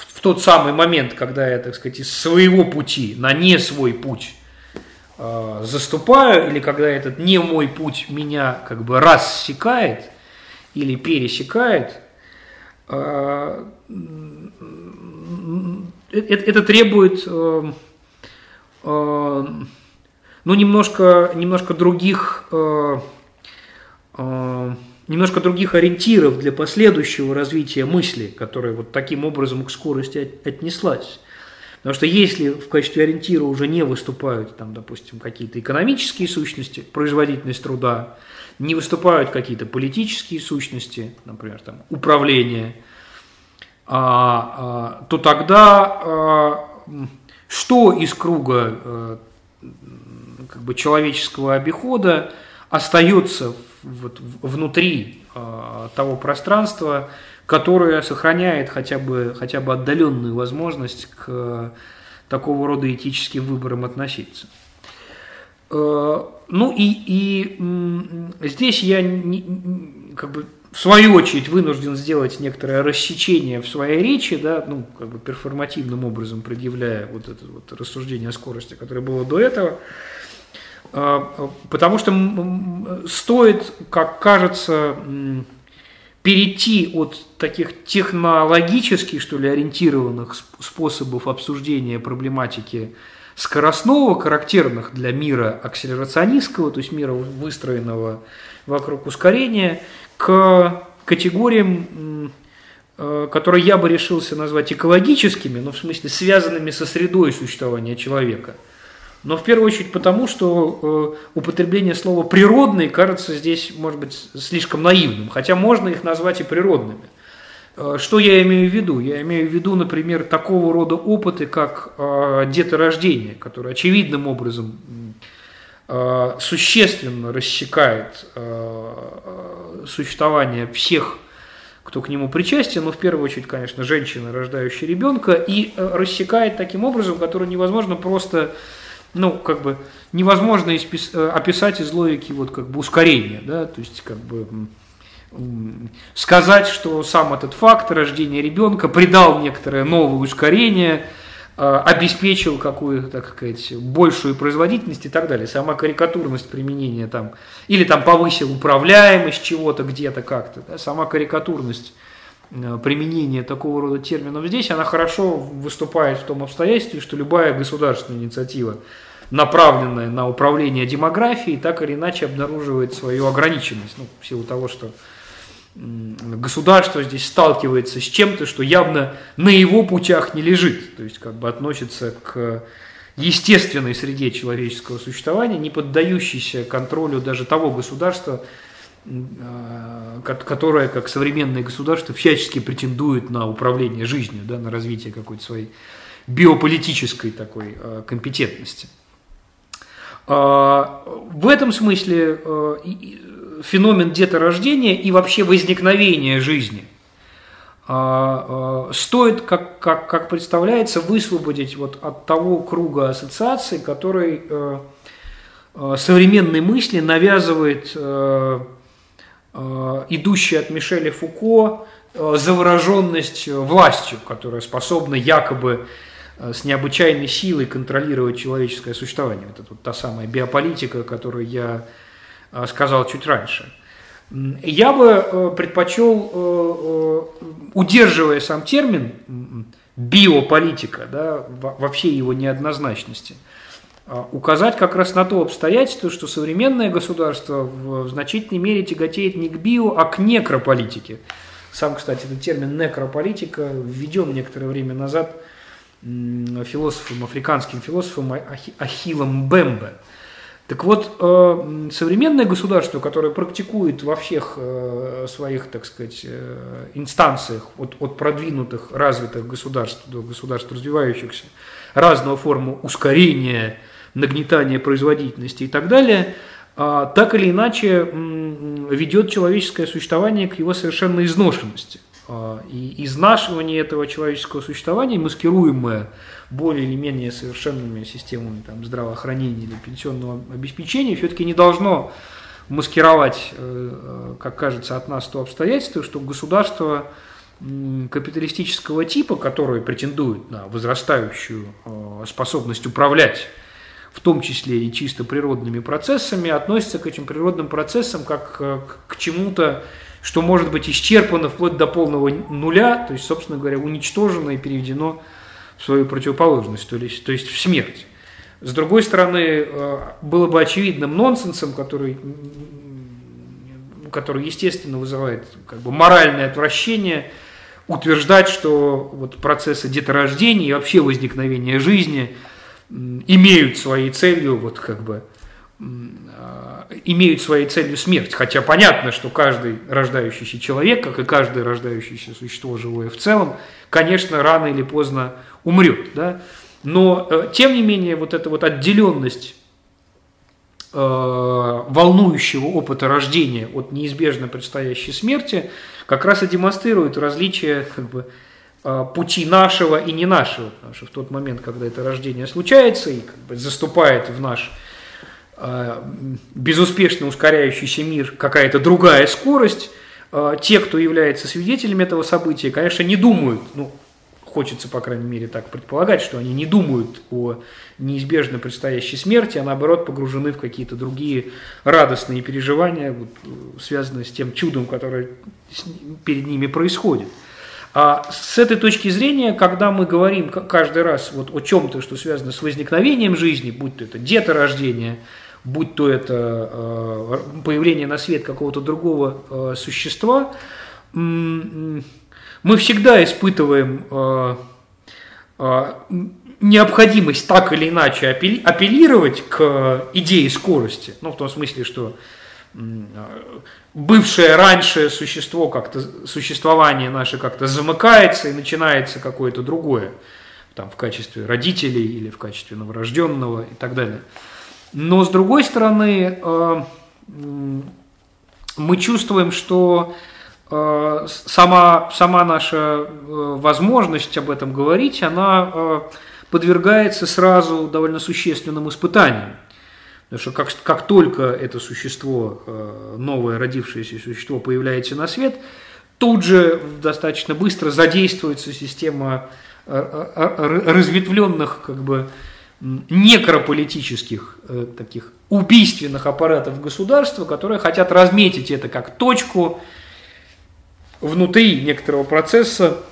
Speaker 1: в тот самый момент, когда я, так сказать, из своего пути на не свой путь э, заступаю, или когда этот не мой путь меня как бы рассекает или пересекает, э, это, это требует э, э, ну, немножко, немножко других э, Э, немножко других ориентиров для последующего развития мысли, которая вот таким образом к скорости отнеслась. Потому что если в качестве ориентира уже не выступают, там, допустим, какие-то экономические сущности, производительность труда, не выступают какие-то политические сущности, например, там, управление, а, а, то тогда а, что из круга а, как бы, человеческого обихода остается вот внутри э, того пространства, которое сохраняет хотя бы, хотя бы отдаленную возможность к э, такого рода этическим выборам относиться. Э, ну и, и здесь я не, как бы в свою очередь вынужден сделать некоторое рассечение в своей речи, да, ну, как бы перформативным образом предъявляя вот это вот рассуждение о скорости, которое было до этого. А, потому что стоит, как кажется, перейти от таких технологически, что ли, ориентированных способов обсуждения проблематики скоростного, характерных для мира акселерационистского, то есть мира выстроенного вокруг ускорения, к категориям, э, которые я бы решился назвать экологическими, но в смысле связанными со средой существования человека – но в первую очередь потому, что э, употребление слова «природный» кажется здесь, может быть, слишком наивным, хотя можно их назвать и природными. Э, что я имею в виду? Я имею в виду, например, такого рода опыты, как э, деторождение, которое очевидным образом существенно рассекает существование всех кто к нему причастен, но в первую очередь, конечно, женщина, рождающая ребенка, и рассекает таким образом, который невозможно просто, ну, как бы, невозможно э, описать из логики вот как бы ускорения, да, то есть как бы сказать, что сам этот факт рождения ребенка придал некоторое новое ускорение, э, обеспечил какую-то, так сказать, большую производительность и так далее. Сама карикатурность применения там, или там повысил управляемость чего-то где-то как-то, да, сама карикатурность э, применения такого рода терминов здесь, она хорошо выступает в том обстоятельстве, что любая государственная инициатива, направленная на управление демографией, так или иначе обнаруживает свою ограниченность, ну, в силу того, что государство здесь сталкивается с чем-то, что явно на его путях не лежит, то есть как бы относится к естественной среде человеческого существования, не поддающейся контролю даже того государства, а, которое, как современное государство, всячески претендует на управление жизнью, да, на развитие какой-то своей биополитической такой а, компетентности. А, в этом смысле феномен деторождения и вообще возникновения жизни а, а, стоит, как, как, как представляется, высвободить вот от того круга ассоциаций, который э, э, современной мысли навязывает э, идущая от Мишеля Фуко завороженность властью, которая способна якобы с необычайной силой контролировать человеческое существование. Это вот та самая биополитика, которую я Э, сказал чуть раньше. Я бы э, предпочел, э, удерживая сам термин биополитика, да, во всей его неоднозначности, указать как раз на то обстоятельство, что современное государство в значительной мере тяготеет не к био, а к некрополитике. Сам, кстати, этот термин некрополитика введен некоторое время назад философом, африканским философом Ахиллом Бембе – так вот, э, современное государство, которое практикует во всех э, своих, так сказать, э, инстанциях, от, от продвинутых, развитых государств до государств развивающихся, разного формы ускорения, нагнетания производительности и так далее, так или иначе ведет человеческое существование к его совершенной изношенности. И изнашивание этого человеческого существования, маскируемое более или менее совершенными системами там, здравоохранения или пенсионного обеспечения, все-таки не должно маскировать, э, э, как кажется, от нас то обстоятельство, что государство капиталистического типа, которое претендует на возрастающую э, способность управлять, в том числе и чисто природными процессами, относится к этим природным процессам как к чему-то, что может быть исчерпано вплоть до полного нуля, то есть, собственно говоря, уничтожено и переведено свою противоположность, то есть, то есть в смерть. С другой стороны, э, было бы очевидным нонсенсом, который, который естественно, вызывает как бы моральное отвращение, утверждать, что вот процессы деторождения и вообще возникновения жизни имеют своей целью вот как бы а, имеют своей целью смерть. Хотя понятно, что каждый рождающийся человек, как и каждое рождающееся существо живое в целом, конечно, рано или поздно умрет. Да? Но, э, тем не менее, вот эта вот отделенность э, волнующего опыта рождения от неизбежно предстоящей смерти как раз и демонстрирует различие как бы, пути нашего и не нашего. Потому что в тот момент, когда это рождение случается и как бы, заступает в наш безуспешно ускоряющийся мир какая-то другая скорость, те, кто является свидетелями этого события, конечно, не думают, ну, хочется, по крайней мере, так предполагать, что они не думают о неизбежно предстоящей смерти, а наоборот погружены в какие-то другие радостные переживания, вот, связанные с тем чудом, которое перед ними происходит. А с этой точки зрения, когда мы говорим каждый раз вот о чем-то, что связано с возникновением жизни, будь то это деторождение, будь то это э, появление на свет какого-то другого э, существа, мы всегда испытываем э, необходимость так или иначе апеллировать к идее скорости. Ну, в том смысле, что бывшее раньше существо как-то, существование наше как-то замыкается и начинается какое-то другое, там, в качестве родителей или в качестве новорожденного и так далее. Но с другой стороны, мы чувствуем, что э, сама, сама наша э, возможность об этом говорить, она э, подвергается сразу довольно существенным испытаниям. Потому что как, как только это существо, э, новое родившееся существо появляется на свет, тут же достаточно быстро задействуется система э, э, разветвленных как бы некрополитических таких убийственных аппаратов государства, которые хотят разметить это как точку внутри некоторого процесса,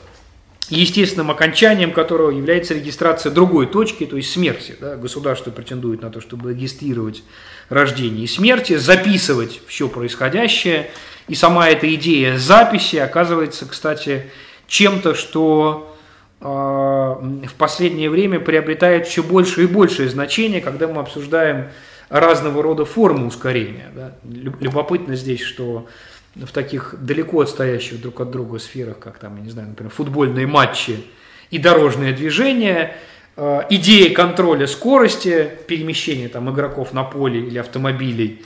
Speaker 1: естественным окончанием которого является регистрация другой точки, то есть смерти. Да? Государство претендует на то, чтобы регистрировать рождение и смерти, записывать все происходящее. И сама эта идея записи оказывается, кстати, чем-то, что э, в последнее время приобретает все больше и большее значение, когда мы обсуждаем разного рода формы ускорения. Да? Любопытно здесь, что в таких далеко отстоящих друг от друга сферах, как там, я не знаю, например, футбольные матчи и дорожное движение, э, идея контроля скорости, перемещения там игроков на поле или автомобилей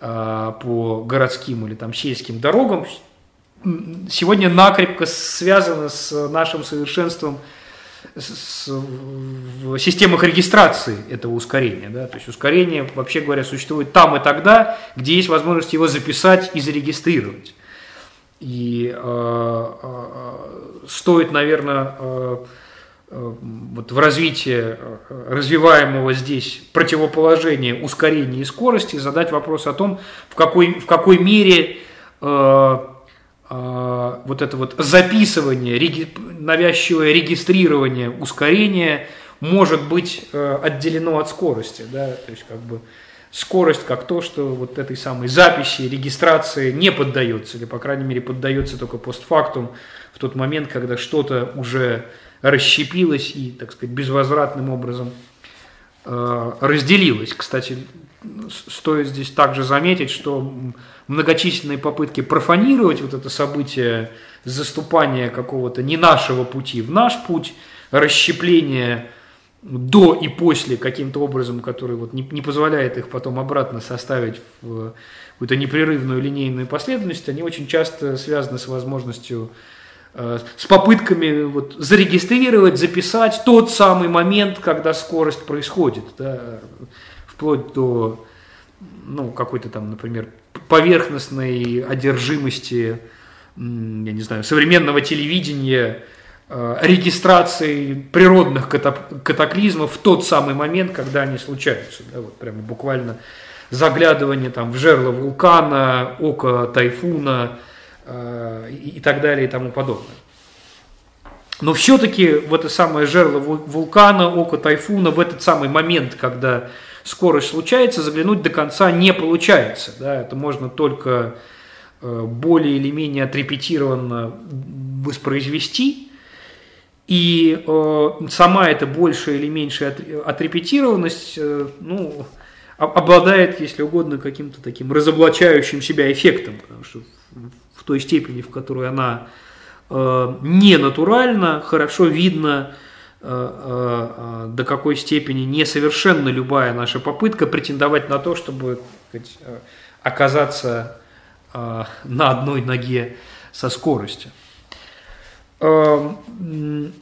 Speaker 1: э, по городским или там сельским дорогам сегодня накрепко связана с нашим совершенством с, в системах регистрации этого ускорения. Да? То есть ускорение, вообще говоря, существует там и тогда, где есть возможность его записать и зарегистрировать. И э, э, стоит, наверное, э, э, вот в развитии э, развиваемого здесь противоположения ускорения и скорости задать вопрос о том, в какой, в какой мере э, вот это вот записывание, реги, навязчивое регистрирование, ускорение может быть э, отделено от скорости, да, то есть как бы скорость как то, что вот этой самой записи, регистрации не поддается, или, по крайней мере, поддается только постфактум в тот момент, когда что-то уже расщепилось и, так сказать, безвозвратным образом э, разделилось. Кстати, стоит здесь также заметить, что многочисленные попытки профанировать вот это событие заступания какого-то не нашего пути в наш путь, расщепление до и после каким-то образом, который вот не, не позволяет их потом обратно составить в какую-то непрерывную линейную последовательность, они очень часто связаны с возможностью, э, с попытками вот, зарегистрировать, записать тот самый момент, когда скорость происходит, да, вплоть до ну, какой-то там, например, поверхностной одержимости, я не знаю, современного телевидения, э, регистрации природных катаклизмов в тот самый момент, когда они случаются. Да, вот прямо буквально заглядывание там, в жерло вулкана, око тайфуна э, и, так далее и тому подобное. Но все-таки в это самое жерло вулкана, око тайфуна, в этот самый момент, когда скорость случается, заглянуть до конца не получается. Да? Это можно только э, более или менее отрепетированно воспроизвести. И э, сама эта большая или меньшая отрепетированность э, ну, обладает, если угодно, каким-то таким разоблачающим себя эффектом, потому что в той степени, в которой она не натуральна, хорошо видно Э, э, э, до какой степени несовершенна любая наша попытка претендовать на то, чтобы сказать, оказаться на одной ноге со скоростью. Эм,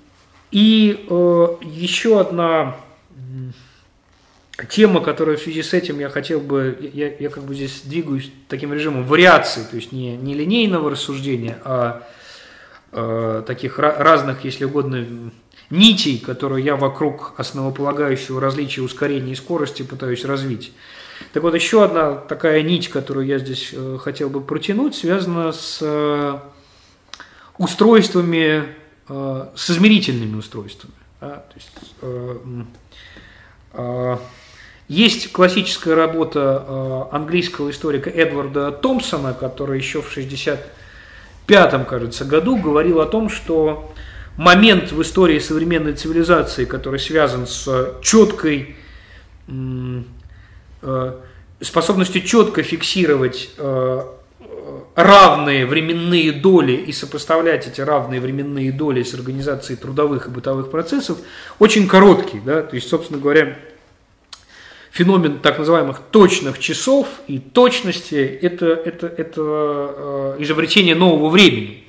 Speaker 1: и еще одна тема, которая в связи с этим я хотел бы, я, я как бы здесь двигаюсь таким режимом вариации, то есть не, не линейного рассуждения, а э, таких разных, если угодно, нитей, которую я вокруг основополагающего различия ускорения и скорости пытаюсь развить. Так вот, еще одна такая нить, которую я здесь э, хотел бы протянуть, связана с э, устройствами, э, с измерительными устройствами. То есть, есть классическая работа английского историка Эдварда Томпсона, который еще в 65-м, кажется, году говорил о том, что момент в истории современной цивилизации, который связан с четкой э, способностью четко фиксировать э, равные временные доли и сопоставлять эти равные временные доли с организацией трудовых и бытовых процессов, очень короткий. Да? То есть, собственно говоря, феномен так называемых точных часов и точности это, это, это э, изобретение нового времени.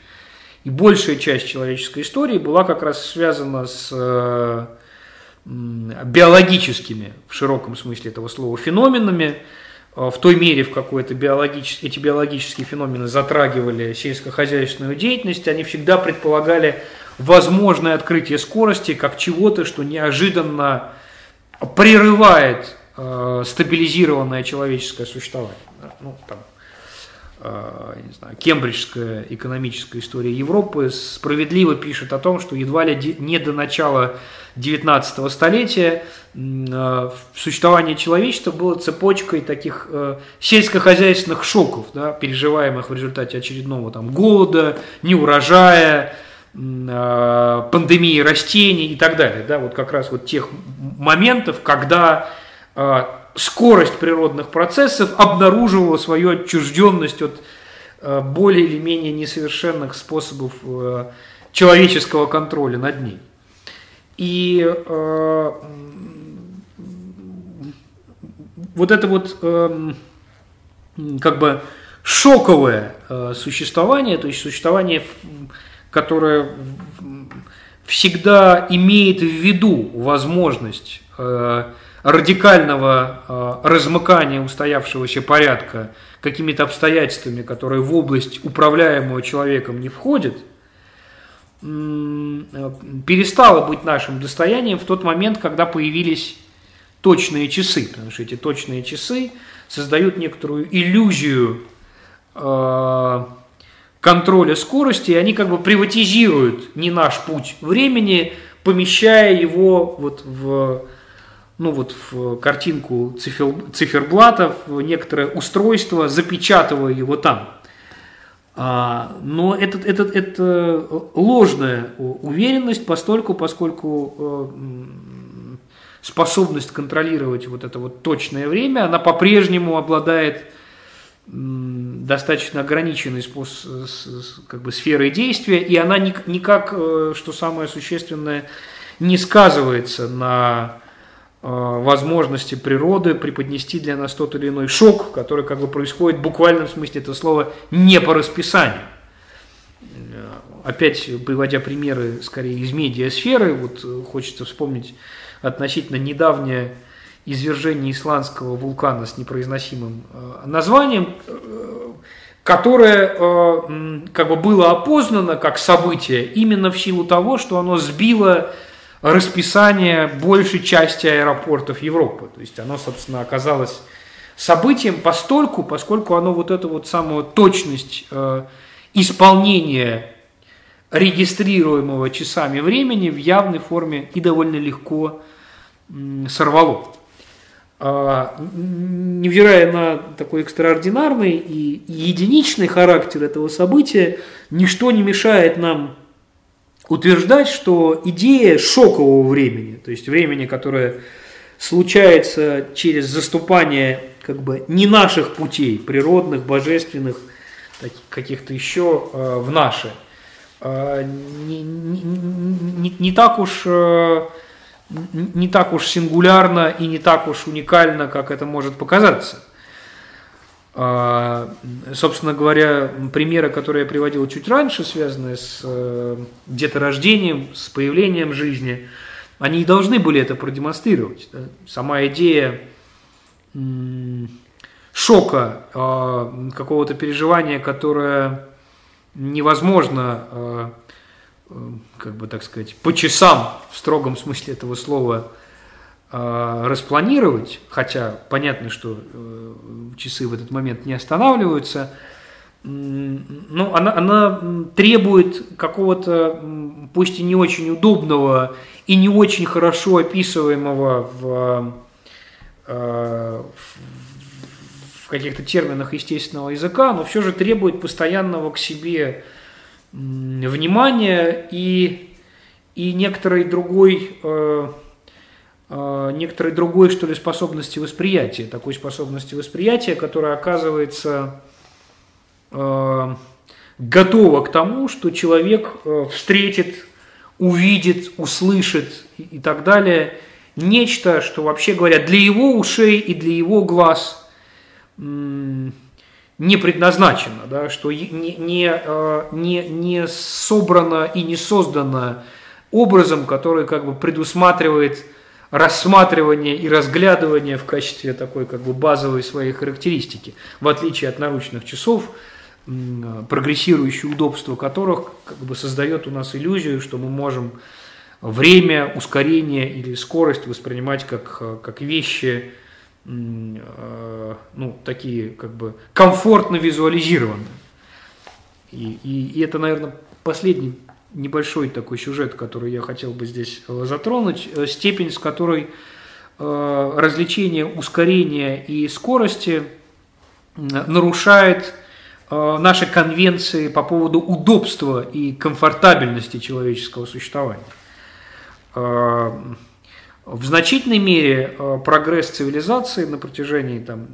Speaker 1: И большая часть человеческой истории была как раз связана с э, биологическими, в широком смысле этого слова, феноменами, э, в той мере, в какой это биологич... эти биологические феномены затрагивали сельскохозяйственную деятельность, они всегда предполагали возможное открытие скорости как чего-то, что неожиданно прерывает э, стабилизированное человеческое существование. Ну, там, не знаю, Кембриджская экономическая история Европы справедливо пишет о том, что едва ли не до начала 19 столетия э, существование человечества было цепочкой таких э, сельскохозяйственных шоков, да, переживаемых в результате очередного там, голода, неурожая, э, пандемии растений и так далее. Да, вот как раз вот тех моментов, когда скорость природных процессов обнаруживала свою отчужденность от а, более или менее несовершенных способов а, человеческого контроля над ней. И вот это вот как бы шоковое существование, то есть существование, которое всегда имеет в виду возможность радикального э, размыкания устоявшегося порядка какими-то обстоятельствами, которые в область управляемого человеком не входят, э, перестало быть нашим достоянием в тот момент, когда появились точные часы, потому что эти точные часы создают некоторую иллюзию э, контроля скорости, и они как бы приватизируют не наш путь времени, помещая его вот в ну вот в картинку цифер, циферблатов, некоторое устройство, запечатывая его там. А, но это, это, это ложная уверенность, постольку, поскольку э, способность контролировать вот это вот точное время, она по-прежнему обладает достаточно ограниченной способ, как бы, сферой действия, и она никак, э, что самое существенное, не сказывается на Э, возможности природы преподнести для нас тот или иной шок, который как бы происходит в буквальном смысле этого слова не по расписанию. Э, опять приводя примеры скорее из медиасферы, вот э, хочется вспомнить относительно недавнее извержение исландского вулкана с непроизносимым названием, которое как бы было опознано как событие именно в силу того, что оно сбило расписание большей части аэропортов Европы. То есть оно, собственно, оказалось событием постольку, поскольку оно вот эту вот самую точность э, исполнения регистрируемого часами времени в явной форме и довольно легко сорвало. Э, невзирая на такой экстраординарный и единичный характер этого события, ничто не мешает нам утверждать, что идея шокового времени, то есть времени, которое случается через заступание как бы не наших путей, природных, божественных, каких-то еще э, в наши, э, не, не, не, так уж э, не так уж сингулярно и не так уж уникально, как это может показаться. А, собственно говоря, примеры, которые я приводил чуть раньше, связанные с э, деторождением, с появлением жизни, они и должны были это продемонстрировать. Сама идея шока, а, какого-то переживания, которое невозможно, а, э, как бы так сказать, по часам в строгом смысле этого слова распланировать, хотя понятно, что э, часы в этот момент не останавливаются, ну, она, она требует какого-то, пусть и не очень удобного и не очень хорошо описываемого в, э, в каких-то терминах естественного языка, но все же требует постоянного к себе внимания и, и некоторой другой Э, некоторой другой, что ли, способности восприятия, такой способности восприятия, которая оказывается э, готова к тому, что человек э, встретит, увидит, услышит и, и так далее. Нечто, что вообще говоря, для его ушей и для его глаз не предназначено, да, что не, не, э, не, не собрано и не создано образом, который как бы предусматривает рассматривание и разглядывание в качестве такой как бы базовой своей характеристики, в отличие от наручных часов, прогрессирующее удобство которых как бы создает у нас иллюзию, что мы можем время, ускорение или скорость воспринимать как, как вещи, э, ну, такие как бы комфортно визуализированные. И, и, и это, наверное, последний небольшой такой сюжет, который я хотел бы здесь э, затронуть, э, степень, с которой э, развлечение ускорения и скорости нарушает наши конвенции по поводу удобства и комфортабельности человеческого существования. В значительной мере прогресс цивилизации на протяжении там,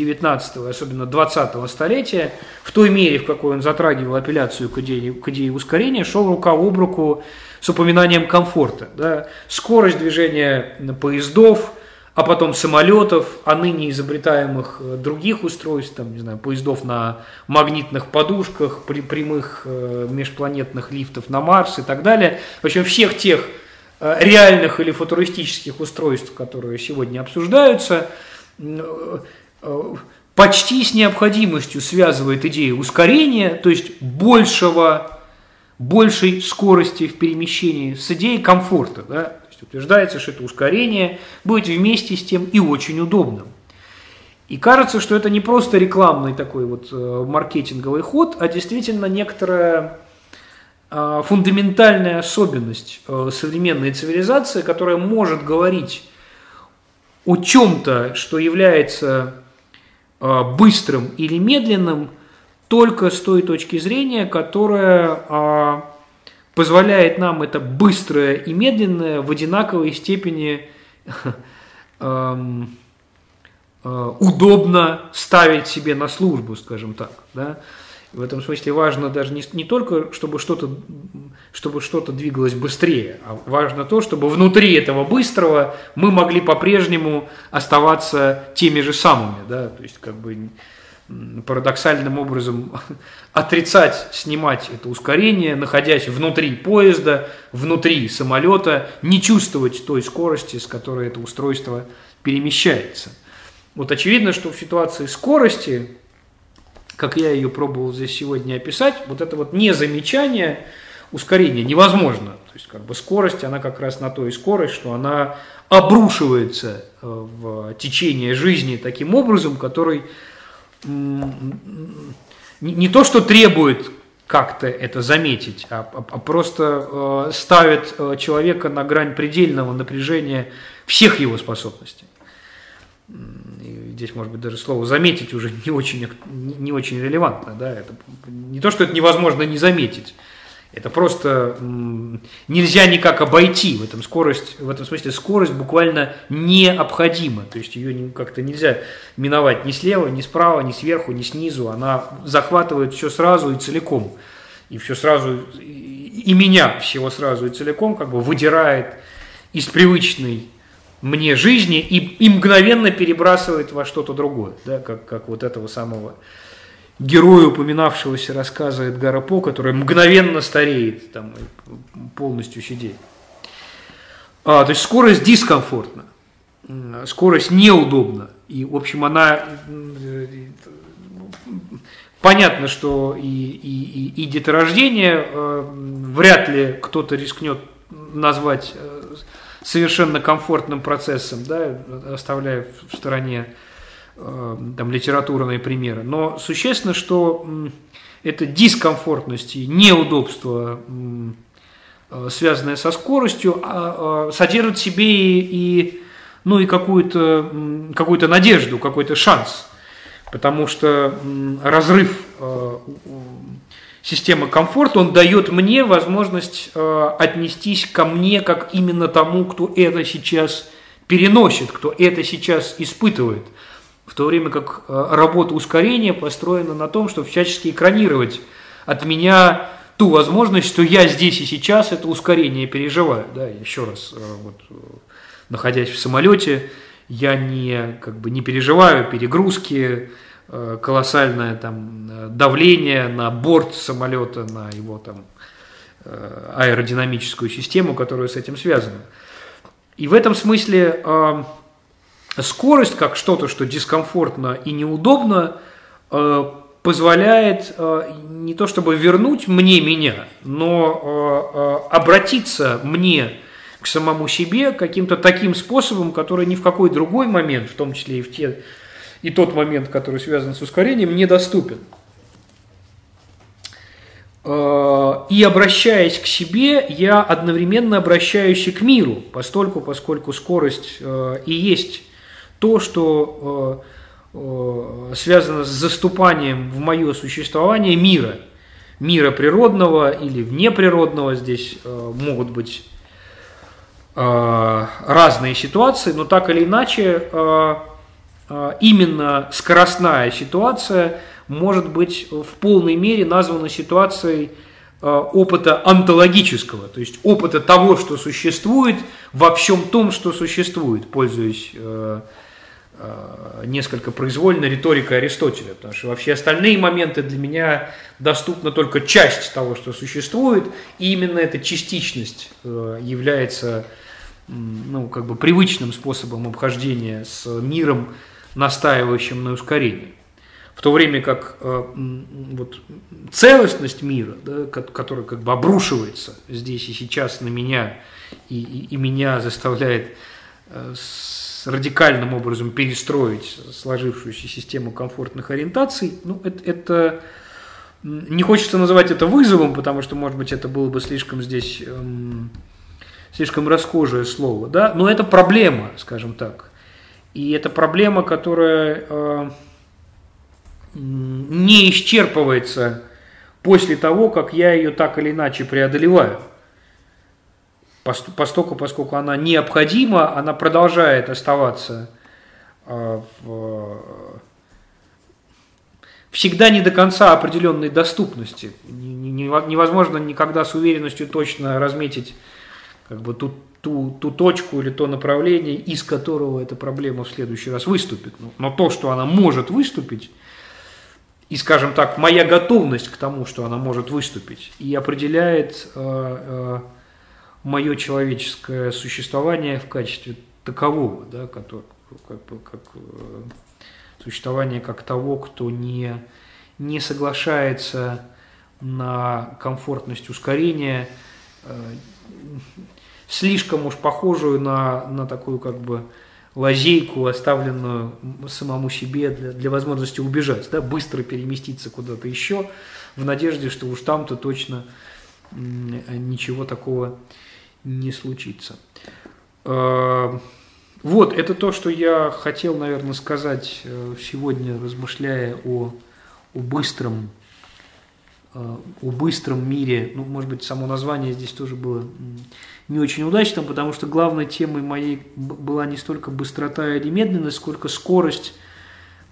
Speaker 1: 19 особенно 20 столетия, в той мере, в какой он затрагивал апелляцию к идее, к идее ускорения, шел рука об руку с упоминанием комфорта. Да? Скорость движения поездов, а потом самолетов, а ныне изобретаемых э, других устройств, там, не знаю, поездов на магнитных подушках, при прямых э, межпланетных лифтов на Марс и так далее. В общем, всех тех э, реальных или футуристических устройств, которые сегодня обсуждаются, Э, почти с необходимостью связывает идею ускорения, то есть большего, большей скорости в перемещении с идеей комфорта. Да? То есть утверждается, что это ускорение будет вместе с тем и очень удобным. И кажется, что это не просто рекламный такой вот э, маркетинговый ход, а действительно некоторая э, фундаментальная особенность современной цивилизации, которая может говорить о чем-то, что является быстрым или медленным только с той точки зрения, которая а, позволяет нам это быстрое и медленное в одинаковой степени а, *laughs* удобно ставить себе на службу, скажем так. Да? В этом смысле важно даже не, не только, чтобы что-то чтобы что-то двигалось быстрее, а важно то, чтобы внутри этого быстрого мы могли по-прежнему оставаться теми же самыми. Да? То есть как бы парадоксальным образом *laughs* отрицать, снимать это ускорение, находясь внутри поезда, внутри самолета, не чувствовать той скорости, с которой это устройство перемещается. Вот очевидно, что в ситуации скорости как я ее пробовал здесь сегодня описать, вот это вот незамечание ускорения невозможно. То есть как бы скорость, она как раз на то и скорость, что она обрушивается э, в течение жизни таким образом, который не то, что требует как-то это заметить, а, а, а просто э, ставит э, человека на грань предельного напряжения всех его способностей здесь, может быть, даже слово «заметить» уже не очень, не очень релевантно. Да? Это, не то, что это невозможно не заметить, это просто нельзя никак обойти в этом скорость, в этом смысле скорость буквально необходима, то есть ее как-то нельзя миновать ни слева, ни справа, ни сверху, ни снизу, она захватывает все сразу и целиком, и все сразу, и меня всего сразу и целиком как бы выдирает из привычной мне жизни и, и мгновенно перебрасывает во что-то другое, да, как, как вот этого самого героя, упоминавшегося рассказа Эдгара По, который мгновенно стареет, там, полностью сидит. А, то есть скорость дискомфортна, скорость неудобна. И, в общем, она... Понятно, что и, и, и, и деторождение э, вряд ли кто-то рискнет назвать э, совершенно комфортным процессом, да, оставляя в стороне э, там, литературные примеры. Но существенно, что это дискомфортность и неудобство, э, связанное со скоростью, а, а, содержит в себе и, и, ну, и какую-то какую надежду, какой-то шанс. Потому что разрыв э, система комфорта, он дает мне возможность э, отнестись ко мне как именно тому, кто это сейчас переносит, кто это сейчас испытывает. В то время как э, работа ускорения построена на том, чтобы всячески экранировать от меня ту возможность, что я здесь и сейчас это ускорение переживаю. Да, еще раз, э, вот, находясь в самолете, я не, как бы, не переживаю перегрузки, э, колоссальное там э, давление на борт самолета, на его там э, аэродинамическую систему, которая с этим связана. И в этом смысле скорость, как что-то, что дискомфортно и неудобно, позволяет не то чтобы вернуть мне меня, но обратиться мне к самому себе каким-то таким способом, который ни в какой другой момент, в том числе и в те, и тот момент, который связан с ускорением, недоступен. Э, и обращаясь к себе, я одновременно обращаюсь и к миру, постольку, поскольку скорость э, и есть то, что э, связано с заступанием в мое существование мира, мира природного или внеприродного, здесь могут быть разные ситуации, но так или иначе именно скоростная ситуация может быть в полной мере названа ситуацией опыта онтологического, то есть опыта того, что существует во всем том, что существует, пользуясь несколько произвольно риторикой Аристотеля, потому что во все остальные моменты для меня доступна только часть того, что существует, и именно эта частичность является ну, как бы привычным способом обхождения с миром, настаивающим на ускорении. В то время как э, вот, целостность мира, да, которая как бы обрушивается здесь и сейчас на меня, и, и, и меня заставляет э, с радикальным образом перестроить сложившуюся систему комфортных ориентаций, ну, это, это не хочется называть это вызовом, потому что, может быть, это было бы слишком здесь эм, слишком расхожее слово, да, но это проблема, скажем так. И это проблема, которая э, не исчерпывается после того, как я ее так или иначе преодолеваю. Постоку, поскольку она необходима, она продолжает оставаться э, в, всегда не до конца определенной доступности. Невозможно никогда с уверенностью точно разметить как бы ту, ту, ту точку или то направление, из которого эта проблема в следующий раз выступит. Но, но то, что она может выступить, и, скажем так, моя готовность к тому, что она может выступить, и определяет э, э, мое человеческое существование в качестве такового, да, который, как, как э, существование как того, кто не, не соглашается на комфортность ускорения, э, слишком уж похожую на, на такую как бы лазейку, оставленную самому себе для, для возможности убежать, да, быстро переместиться куда-то еще, в надежде, что уж там-то точно ничего такого не случится. А, вот, это то, что я хотел, наверное, сказать э, сегодня, размышляя о, о быстром о быстром мире, ну, может быть, само название здесь тоже было не очень удачным, потому что главной темой моей была не столько быстрота или медленность, сколько скорость,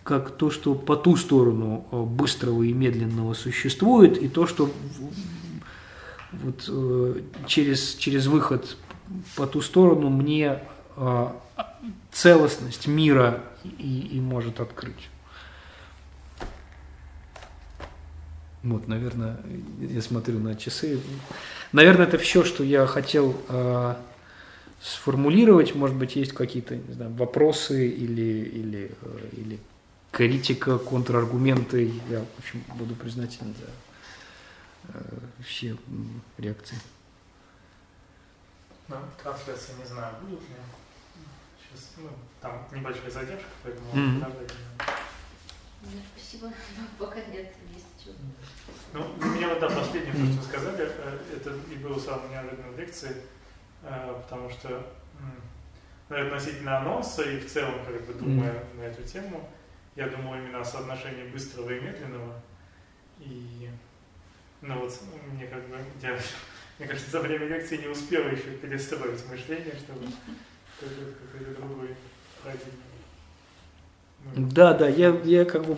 Speaker 1: как то, что по ту сторону э, быстрого и медленного существует, и то, что вот, э, через, через выход по ту сторону мне э, целостность мира и, и может открыть. Вот, наверное, я смотрю на часы. Наверное, это все, что я хотел э, сформулировать. Может быть, есть какие-то не знаю, вопросы или, или, э, или критика, контраргументы. Я, в общем, буду признателен за э, все реакции.
Speaker 2: Ну, трансляции не знаю, будут ли. Сейчас, ну, там небольшая задержка, поэтому mm-hmm.
Speaker 3: Спасибо, *laughs* пока нет, есть что.
Speaker 2: Ну, для меня вот, да, последнее, что вы сказали, э, это и было самое неожиданной в лекции, э, потому что, наверное, относительно анонса и в целом, как бы думая mm. на эту тему, я думал именно о соотношении быстрого и медленного. И, ну вот, мне как бы, я, *laughs* мне кажется, за время лекции не успел еще перестроить мышление, чтобы *laughs* какой-то другой парадигме
Speaker 1: да, да, я, я как бы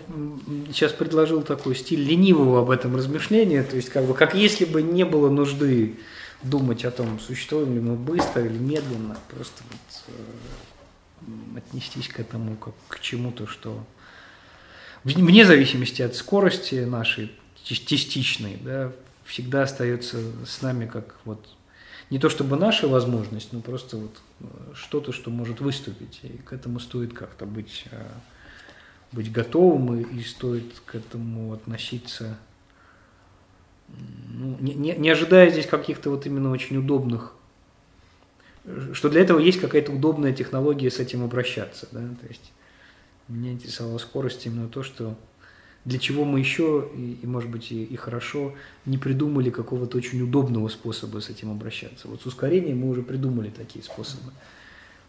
Speaker 1: сейчас предложил такой стиль ленивого об этом размышления, то есть как бы как если бы не было нужды думать о том, существуем ли мы быстро или медленно, просто вот, э, отнестись к этому как к чему-то, что вне зависимости от скорости нашей частичной, да, всегда остается с нами как вот не то чтобы наша возможность, но просто вот э, что-то, что может выступить. И к этому стоит как-то быть, э, быть готовым, и, стоит к этому относиться, ну, не, не, не ожидая здесь каких-то вот именно очень удобных, что для этого есть какая-то удобная технология с этим обращаться. Да? То есть меня интересовала скорость именно то, что для чего мы еще, и, и может быть, и, и хорошо, не придумали какого-то очень удобного способа с этим обращаться. Вот с ускорением мы уже придумали такие способы.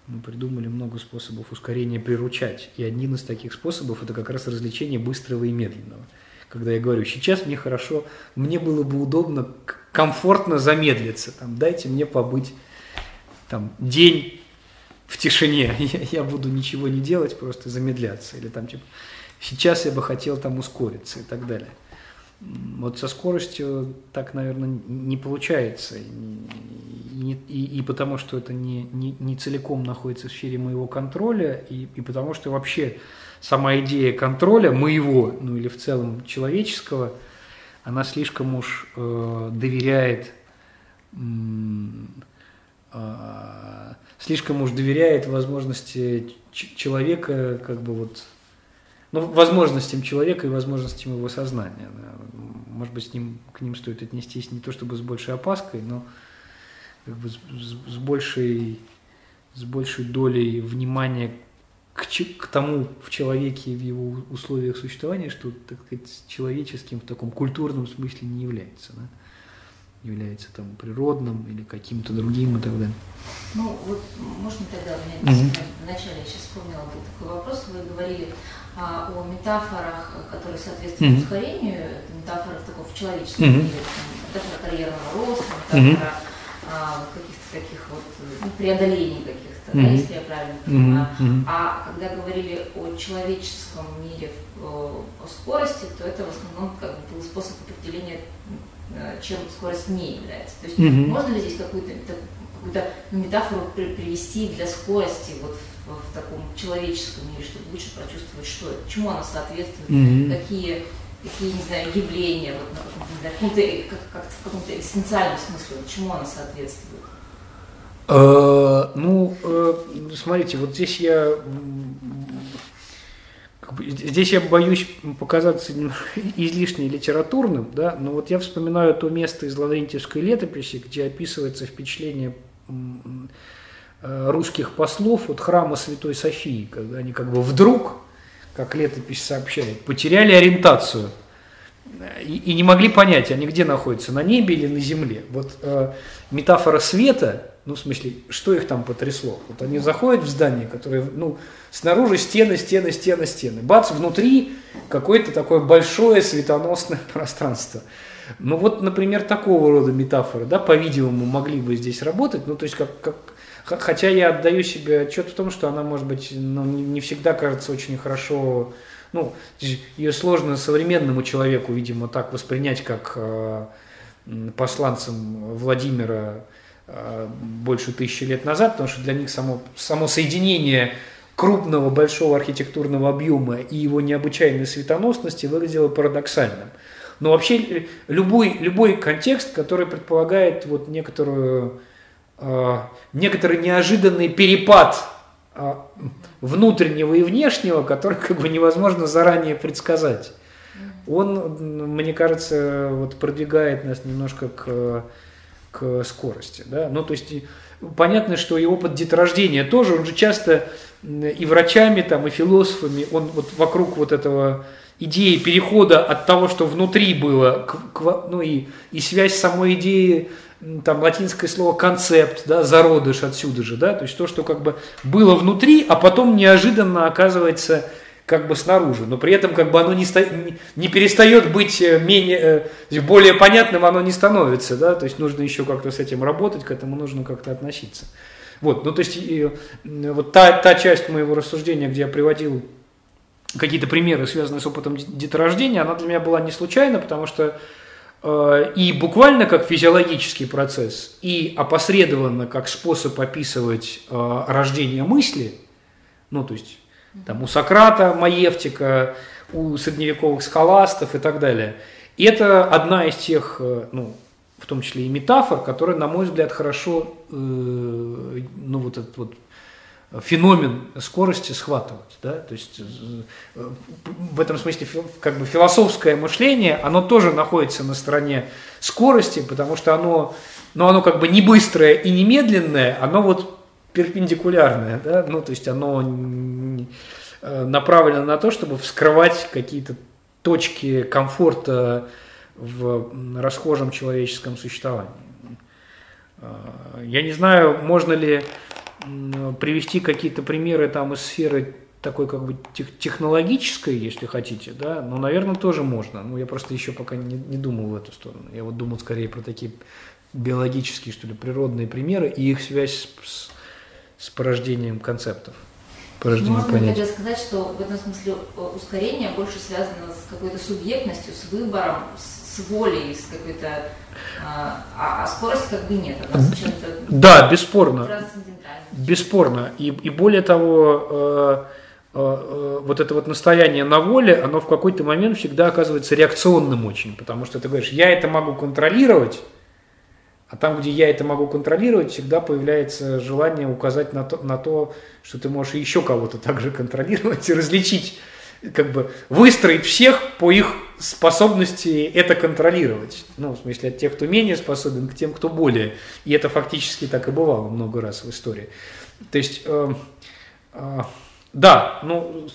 Speaker 1: Мы придумали много способов ускорения приручать. И один из таких способов – это как раз развлечение быстрого и медленного. Когда я говорю, сейчас мне хорошо, мне было бы удобно, комфортно замедлиться. Там, дайте мне побыть там, день в тишине, *laughs* я, я буду ничего не делать, просто замедляться. Или там типа сейчас я бы хотел там ускориться и так далее. Вот со скоростью так, наверное, не получается. И, и, и потому что это не, не, не целиком находится в сфере моего контроля, и, и потому что вообще сама идея контроля моего, ну или в целом человеческого, она слишком уж э, доверяет э, слишком уж доверяет возможности человека как бы вот ну, возможностям человека и возможностям его сознания. Да. Может быть, с ним, к ним стоит отнестись не то чтобы с большей опаской, но как бы с, с, большей, с большей долей внимания к, к тому в человеке и в его условиях существования, что, так сказать, человеческим в таком культурном смысле не является. Да? является там природным или каким-то другим и так далее.
Speaker 3: Ну, вот можно тогда, у меня mm-hmm. вначале я сейчас вспомнила был такой вопрос, вы говорили а, о метафорах, которые соответствуют mm-hmm. ускорению, это метафора в таком в человеческом mm-hmm. мире, метафора карьерного роста, метафора mm-hmm. а, каких-то таких вот ну, преодолений каких-то, mm-hmm. да, если я правильно понимаю. Mm-hmm. А когда говорили о человеческом мире, о, о скорости, то это в основном как бы был способ определения Э, чем скорость не является. То есть mm-hmm. можно ли здесь какую-то какую-то метафору привести для скорости вот в, в таком человеческом мире, чтобы лучше прочувствовать, что это, чему она соответствует, mm-hmm. какие какие, не знаю, явления, вот, на каком-то, как, как, в каком-то экзистенциальном смысле, вот, чему она соответствует?
Speaker 1: Э, ну, э, смотрите, вот здесь я Здесь я боюсь показаться *laughs* излишне литературным, да, но вот я вспоминаю то место из Лаврентьевской летописи, где описывается впечатление э, русских послов от храма Святой Софии, когда они как бы вдруг, как летопись сообщает, потеряли ориентацию и, и не могли понять, они где находятся, на небе или на земле. Вот э, метафора света ну, в смысле, что их там потрясло? Вот они заходят в здание, которое, ну, снаружи стены, стены, стены, стены. Бац, внутри какое-то такое большое светоносное пространство. Ну, вот, например, такого рода метафоры, да, по-видимому, могли бы здесь работать. Ну, то есть, как, как, хотя я отдаю себе отчет в том, что она, может быть, ну, не всегда кажется очень хорошо, ну, ее сложно современному человеку, видимо, так воспринять, как э, посланцем Владимира Э, больше тысячи лет назад, потому что для них само, само соединение крупного большого архитектурного объема и его необычайной светоносности выглядело парадоксальным. Но вообще э, любой, любой контекст, который предполагает вот некоторую, э, некоторый неожиданный перепад э, внутреннего и внешнего, который как бы невозможно заранее предсказать, он, мне кажется, вот продвигает нас немножко к к скорости. Да? Ну, то есть понятно, что и опыт деторождения тоже, он же часто и врачами, там, и философами, он вот вокруг вот этого идеи перехода от того, что внутри было, к, к, ну и, и связь самой идеи, там латинское слово концепт, да, зародыш отсюда же, да, то есть то, что как бы было внутри, а потом неожиданно оказывается как бы снаружи, но при этом как бы оно не, не перестает быть э, менее, э, более понятным, оно не становится, да, то есть нужно еще как-то с этим работать, к этому нужно как-то относиться. Вот, ну то есть и, вот та, та часть моего рассуждения, где я приводил какие-то примеры, связанные с опытом деторождения, она для меня была не случайна, потому что э, и буквально как физиологический процесс, и опосредованно как способ описывать э, рождение мысли, ну, то есть там у Сократа, Маевтика, у средневековых схоластов и так далее. И это одна из тех, э, ну, в том числе и метафор, которая, на мой взгляд, хорошо, ну, вот этот вот феномен скорости схватывать. Да? То есть э, в этом смысле как бы философское мышление, оно тоже находится на стороне скорости, потому что оно, ну, оно как бы не быстрое и не медленное, оно вот перпендикулярное, да? ну, то есть оно э, направлено на то, чтобы вскрывать какие-то точки комфорта в расхожем человеческом существовании. Э, я не знаю, можно ли привести какие-то примеры там из сферы такой как бы технологической, если хотите, да, но, наверное, тоже можно. Ну, я просто еще пока не, не думал в эту сторону. Я вот думал скорее про такие биологические, что ли, природные примеры и их связь с, с порождением концептов.
Speaker 3: Порождением Можно понятий. тогда сказать, что в этом смысле ускорение больше связано с какой-то субъектностью, с выбором, с, с волей, с какой-то... А, а, а скорость как бы нет. Она
Speaker 1: да, бесспорно. Бесспорно. И, и более того, э, э, э, вот это вот настояние на воле, оно в какой-то момент всегда оказывается реакционным очень, потому что ты говоришь, я это могу контролировать, а там, где я это могу контролировать, всегда появляется желание указать на то, на то что ты можешь еще кого-то также контролировать и различить, как бы выстроить всех по их способности это контролировать. Ну, в смысле, от тех, кто менее способен, к тем, кто более. И это фактически так и бывало много раз в истории. То есть, э, э, да, ну,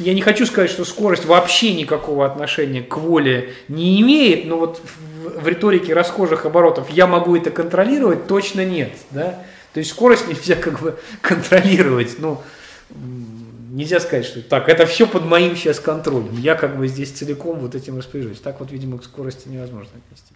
Speaker 1: я не хочу сказать, что скорость вообще никакого отношения к воле не имеет, но вот в, в риторике расхожих оборотов я могу это контролировать, точно нет. Да? То есть скорость *laughs* нельзя как бы контролировать. Ну, нельзя сказать, что так, это все под моим сейчас контролем. Я как бы здесь целиком вот этим распоряжусь. Так вот, видимо, к скорости невозможно отнести.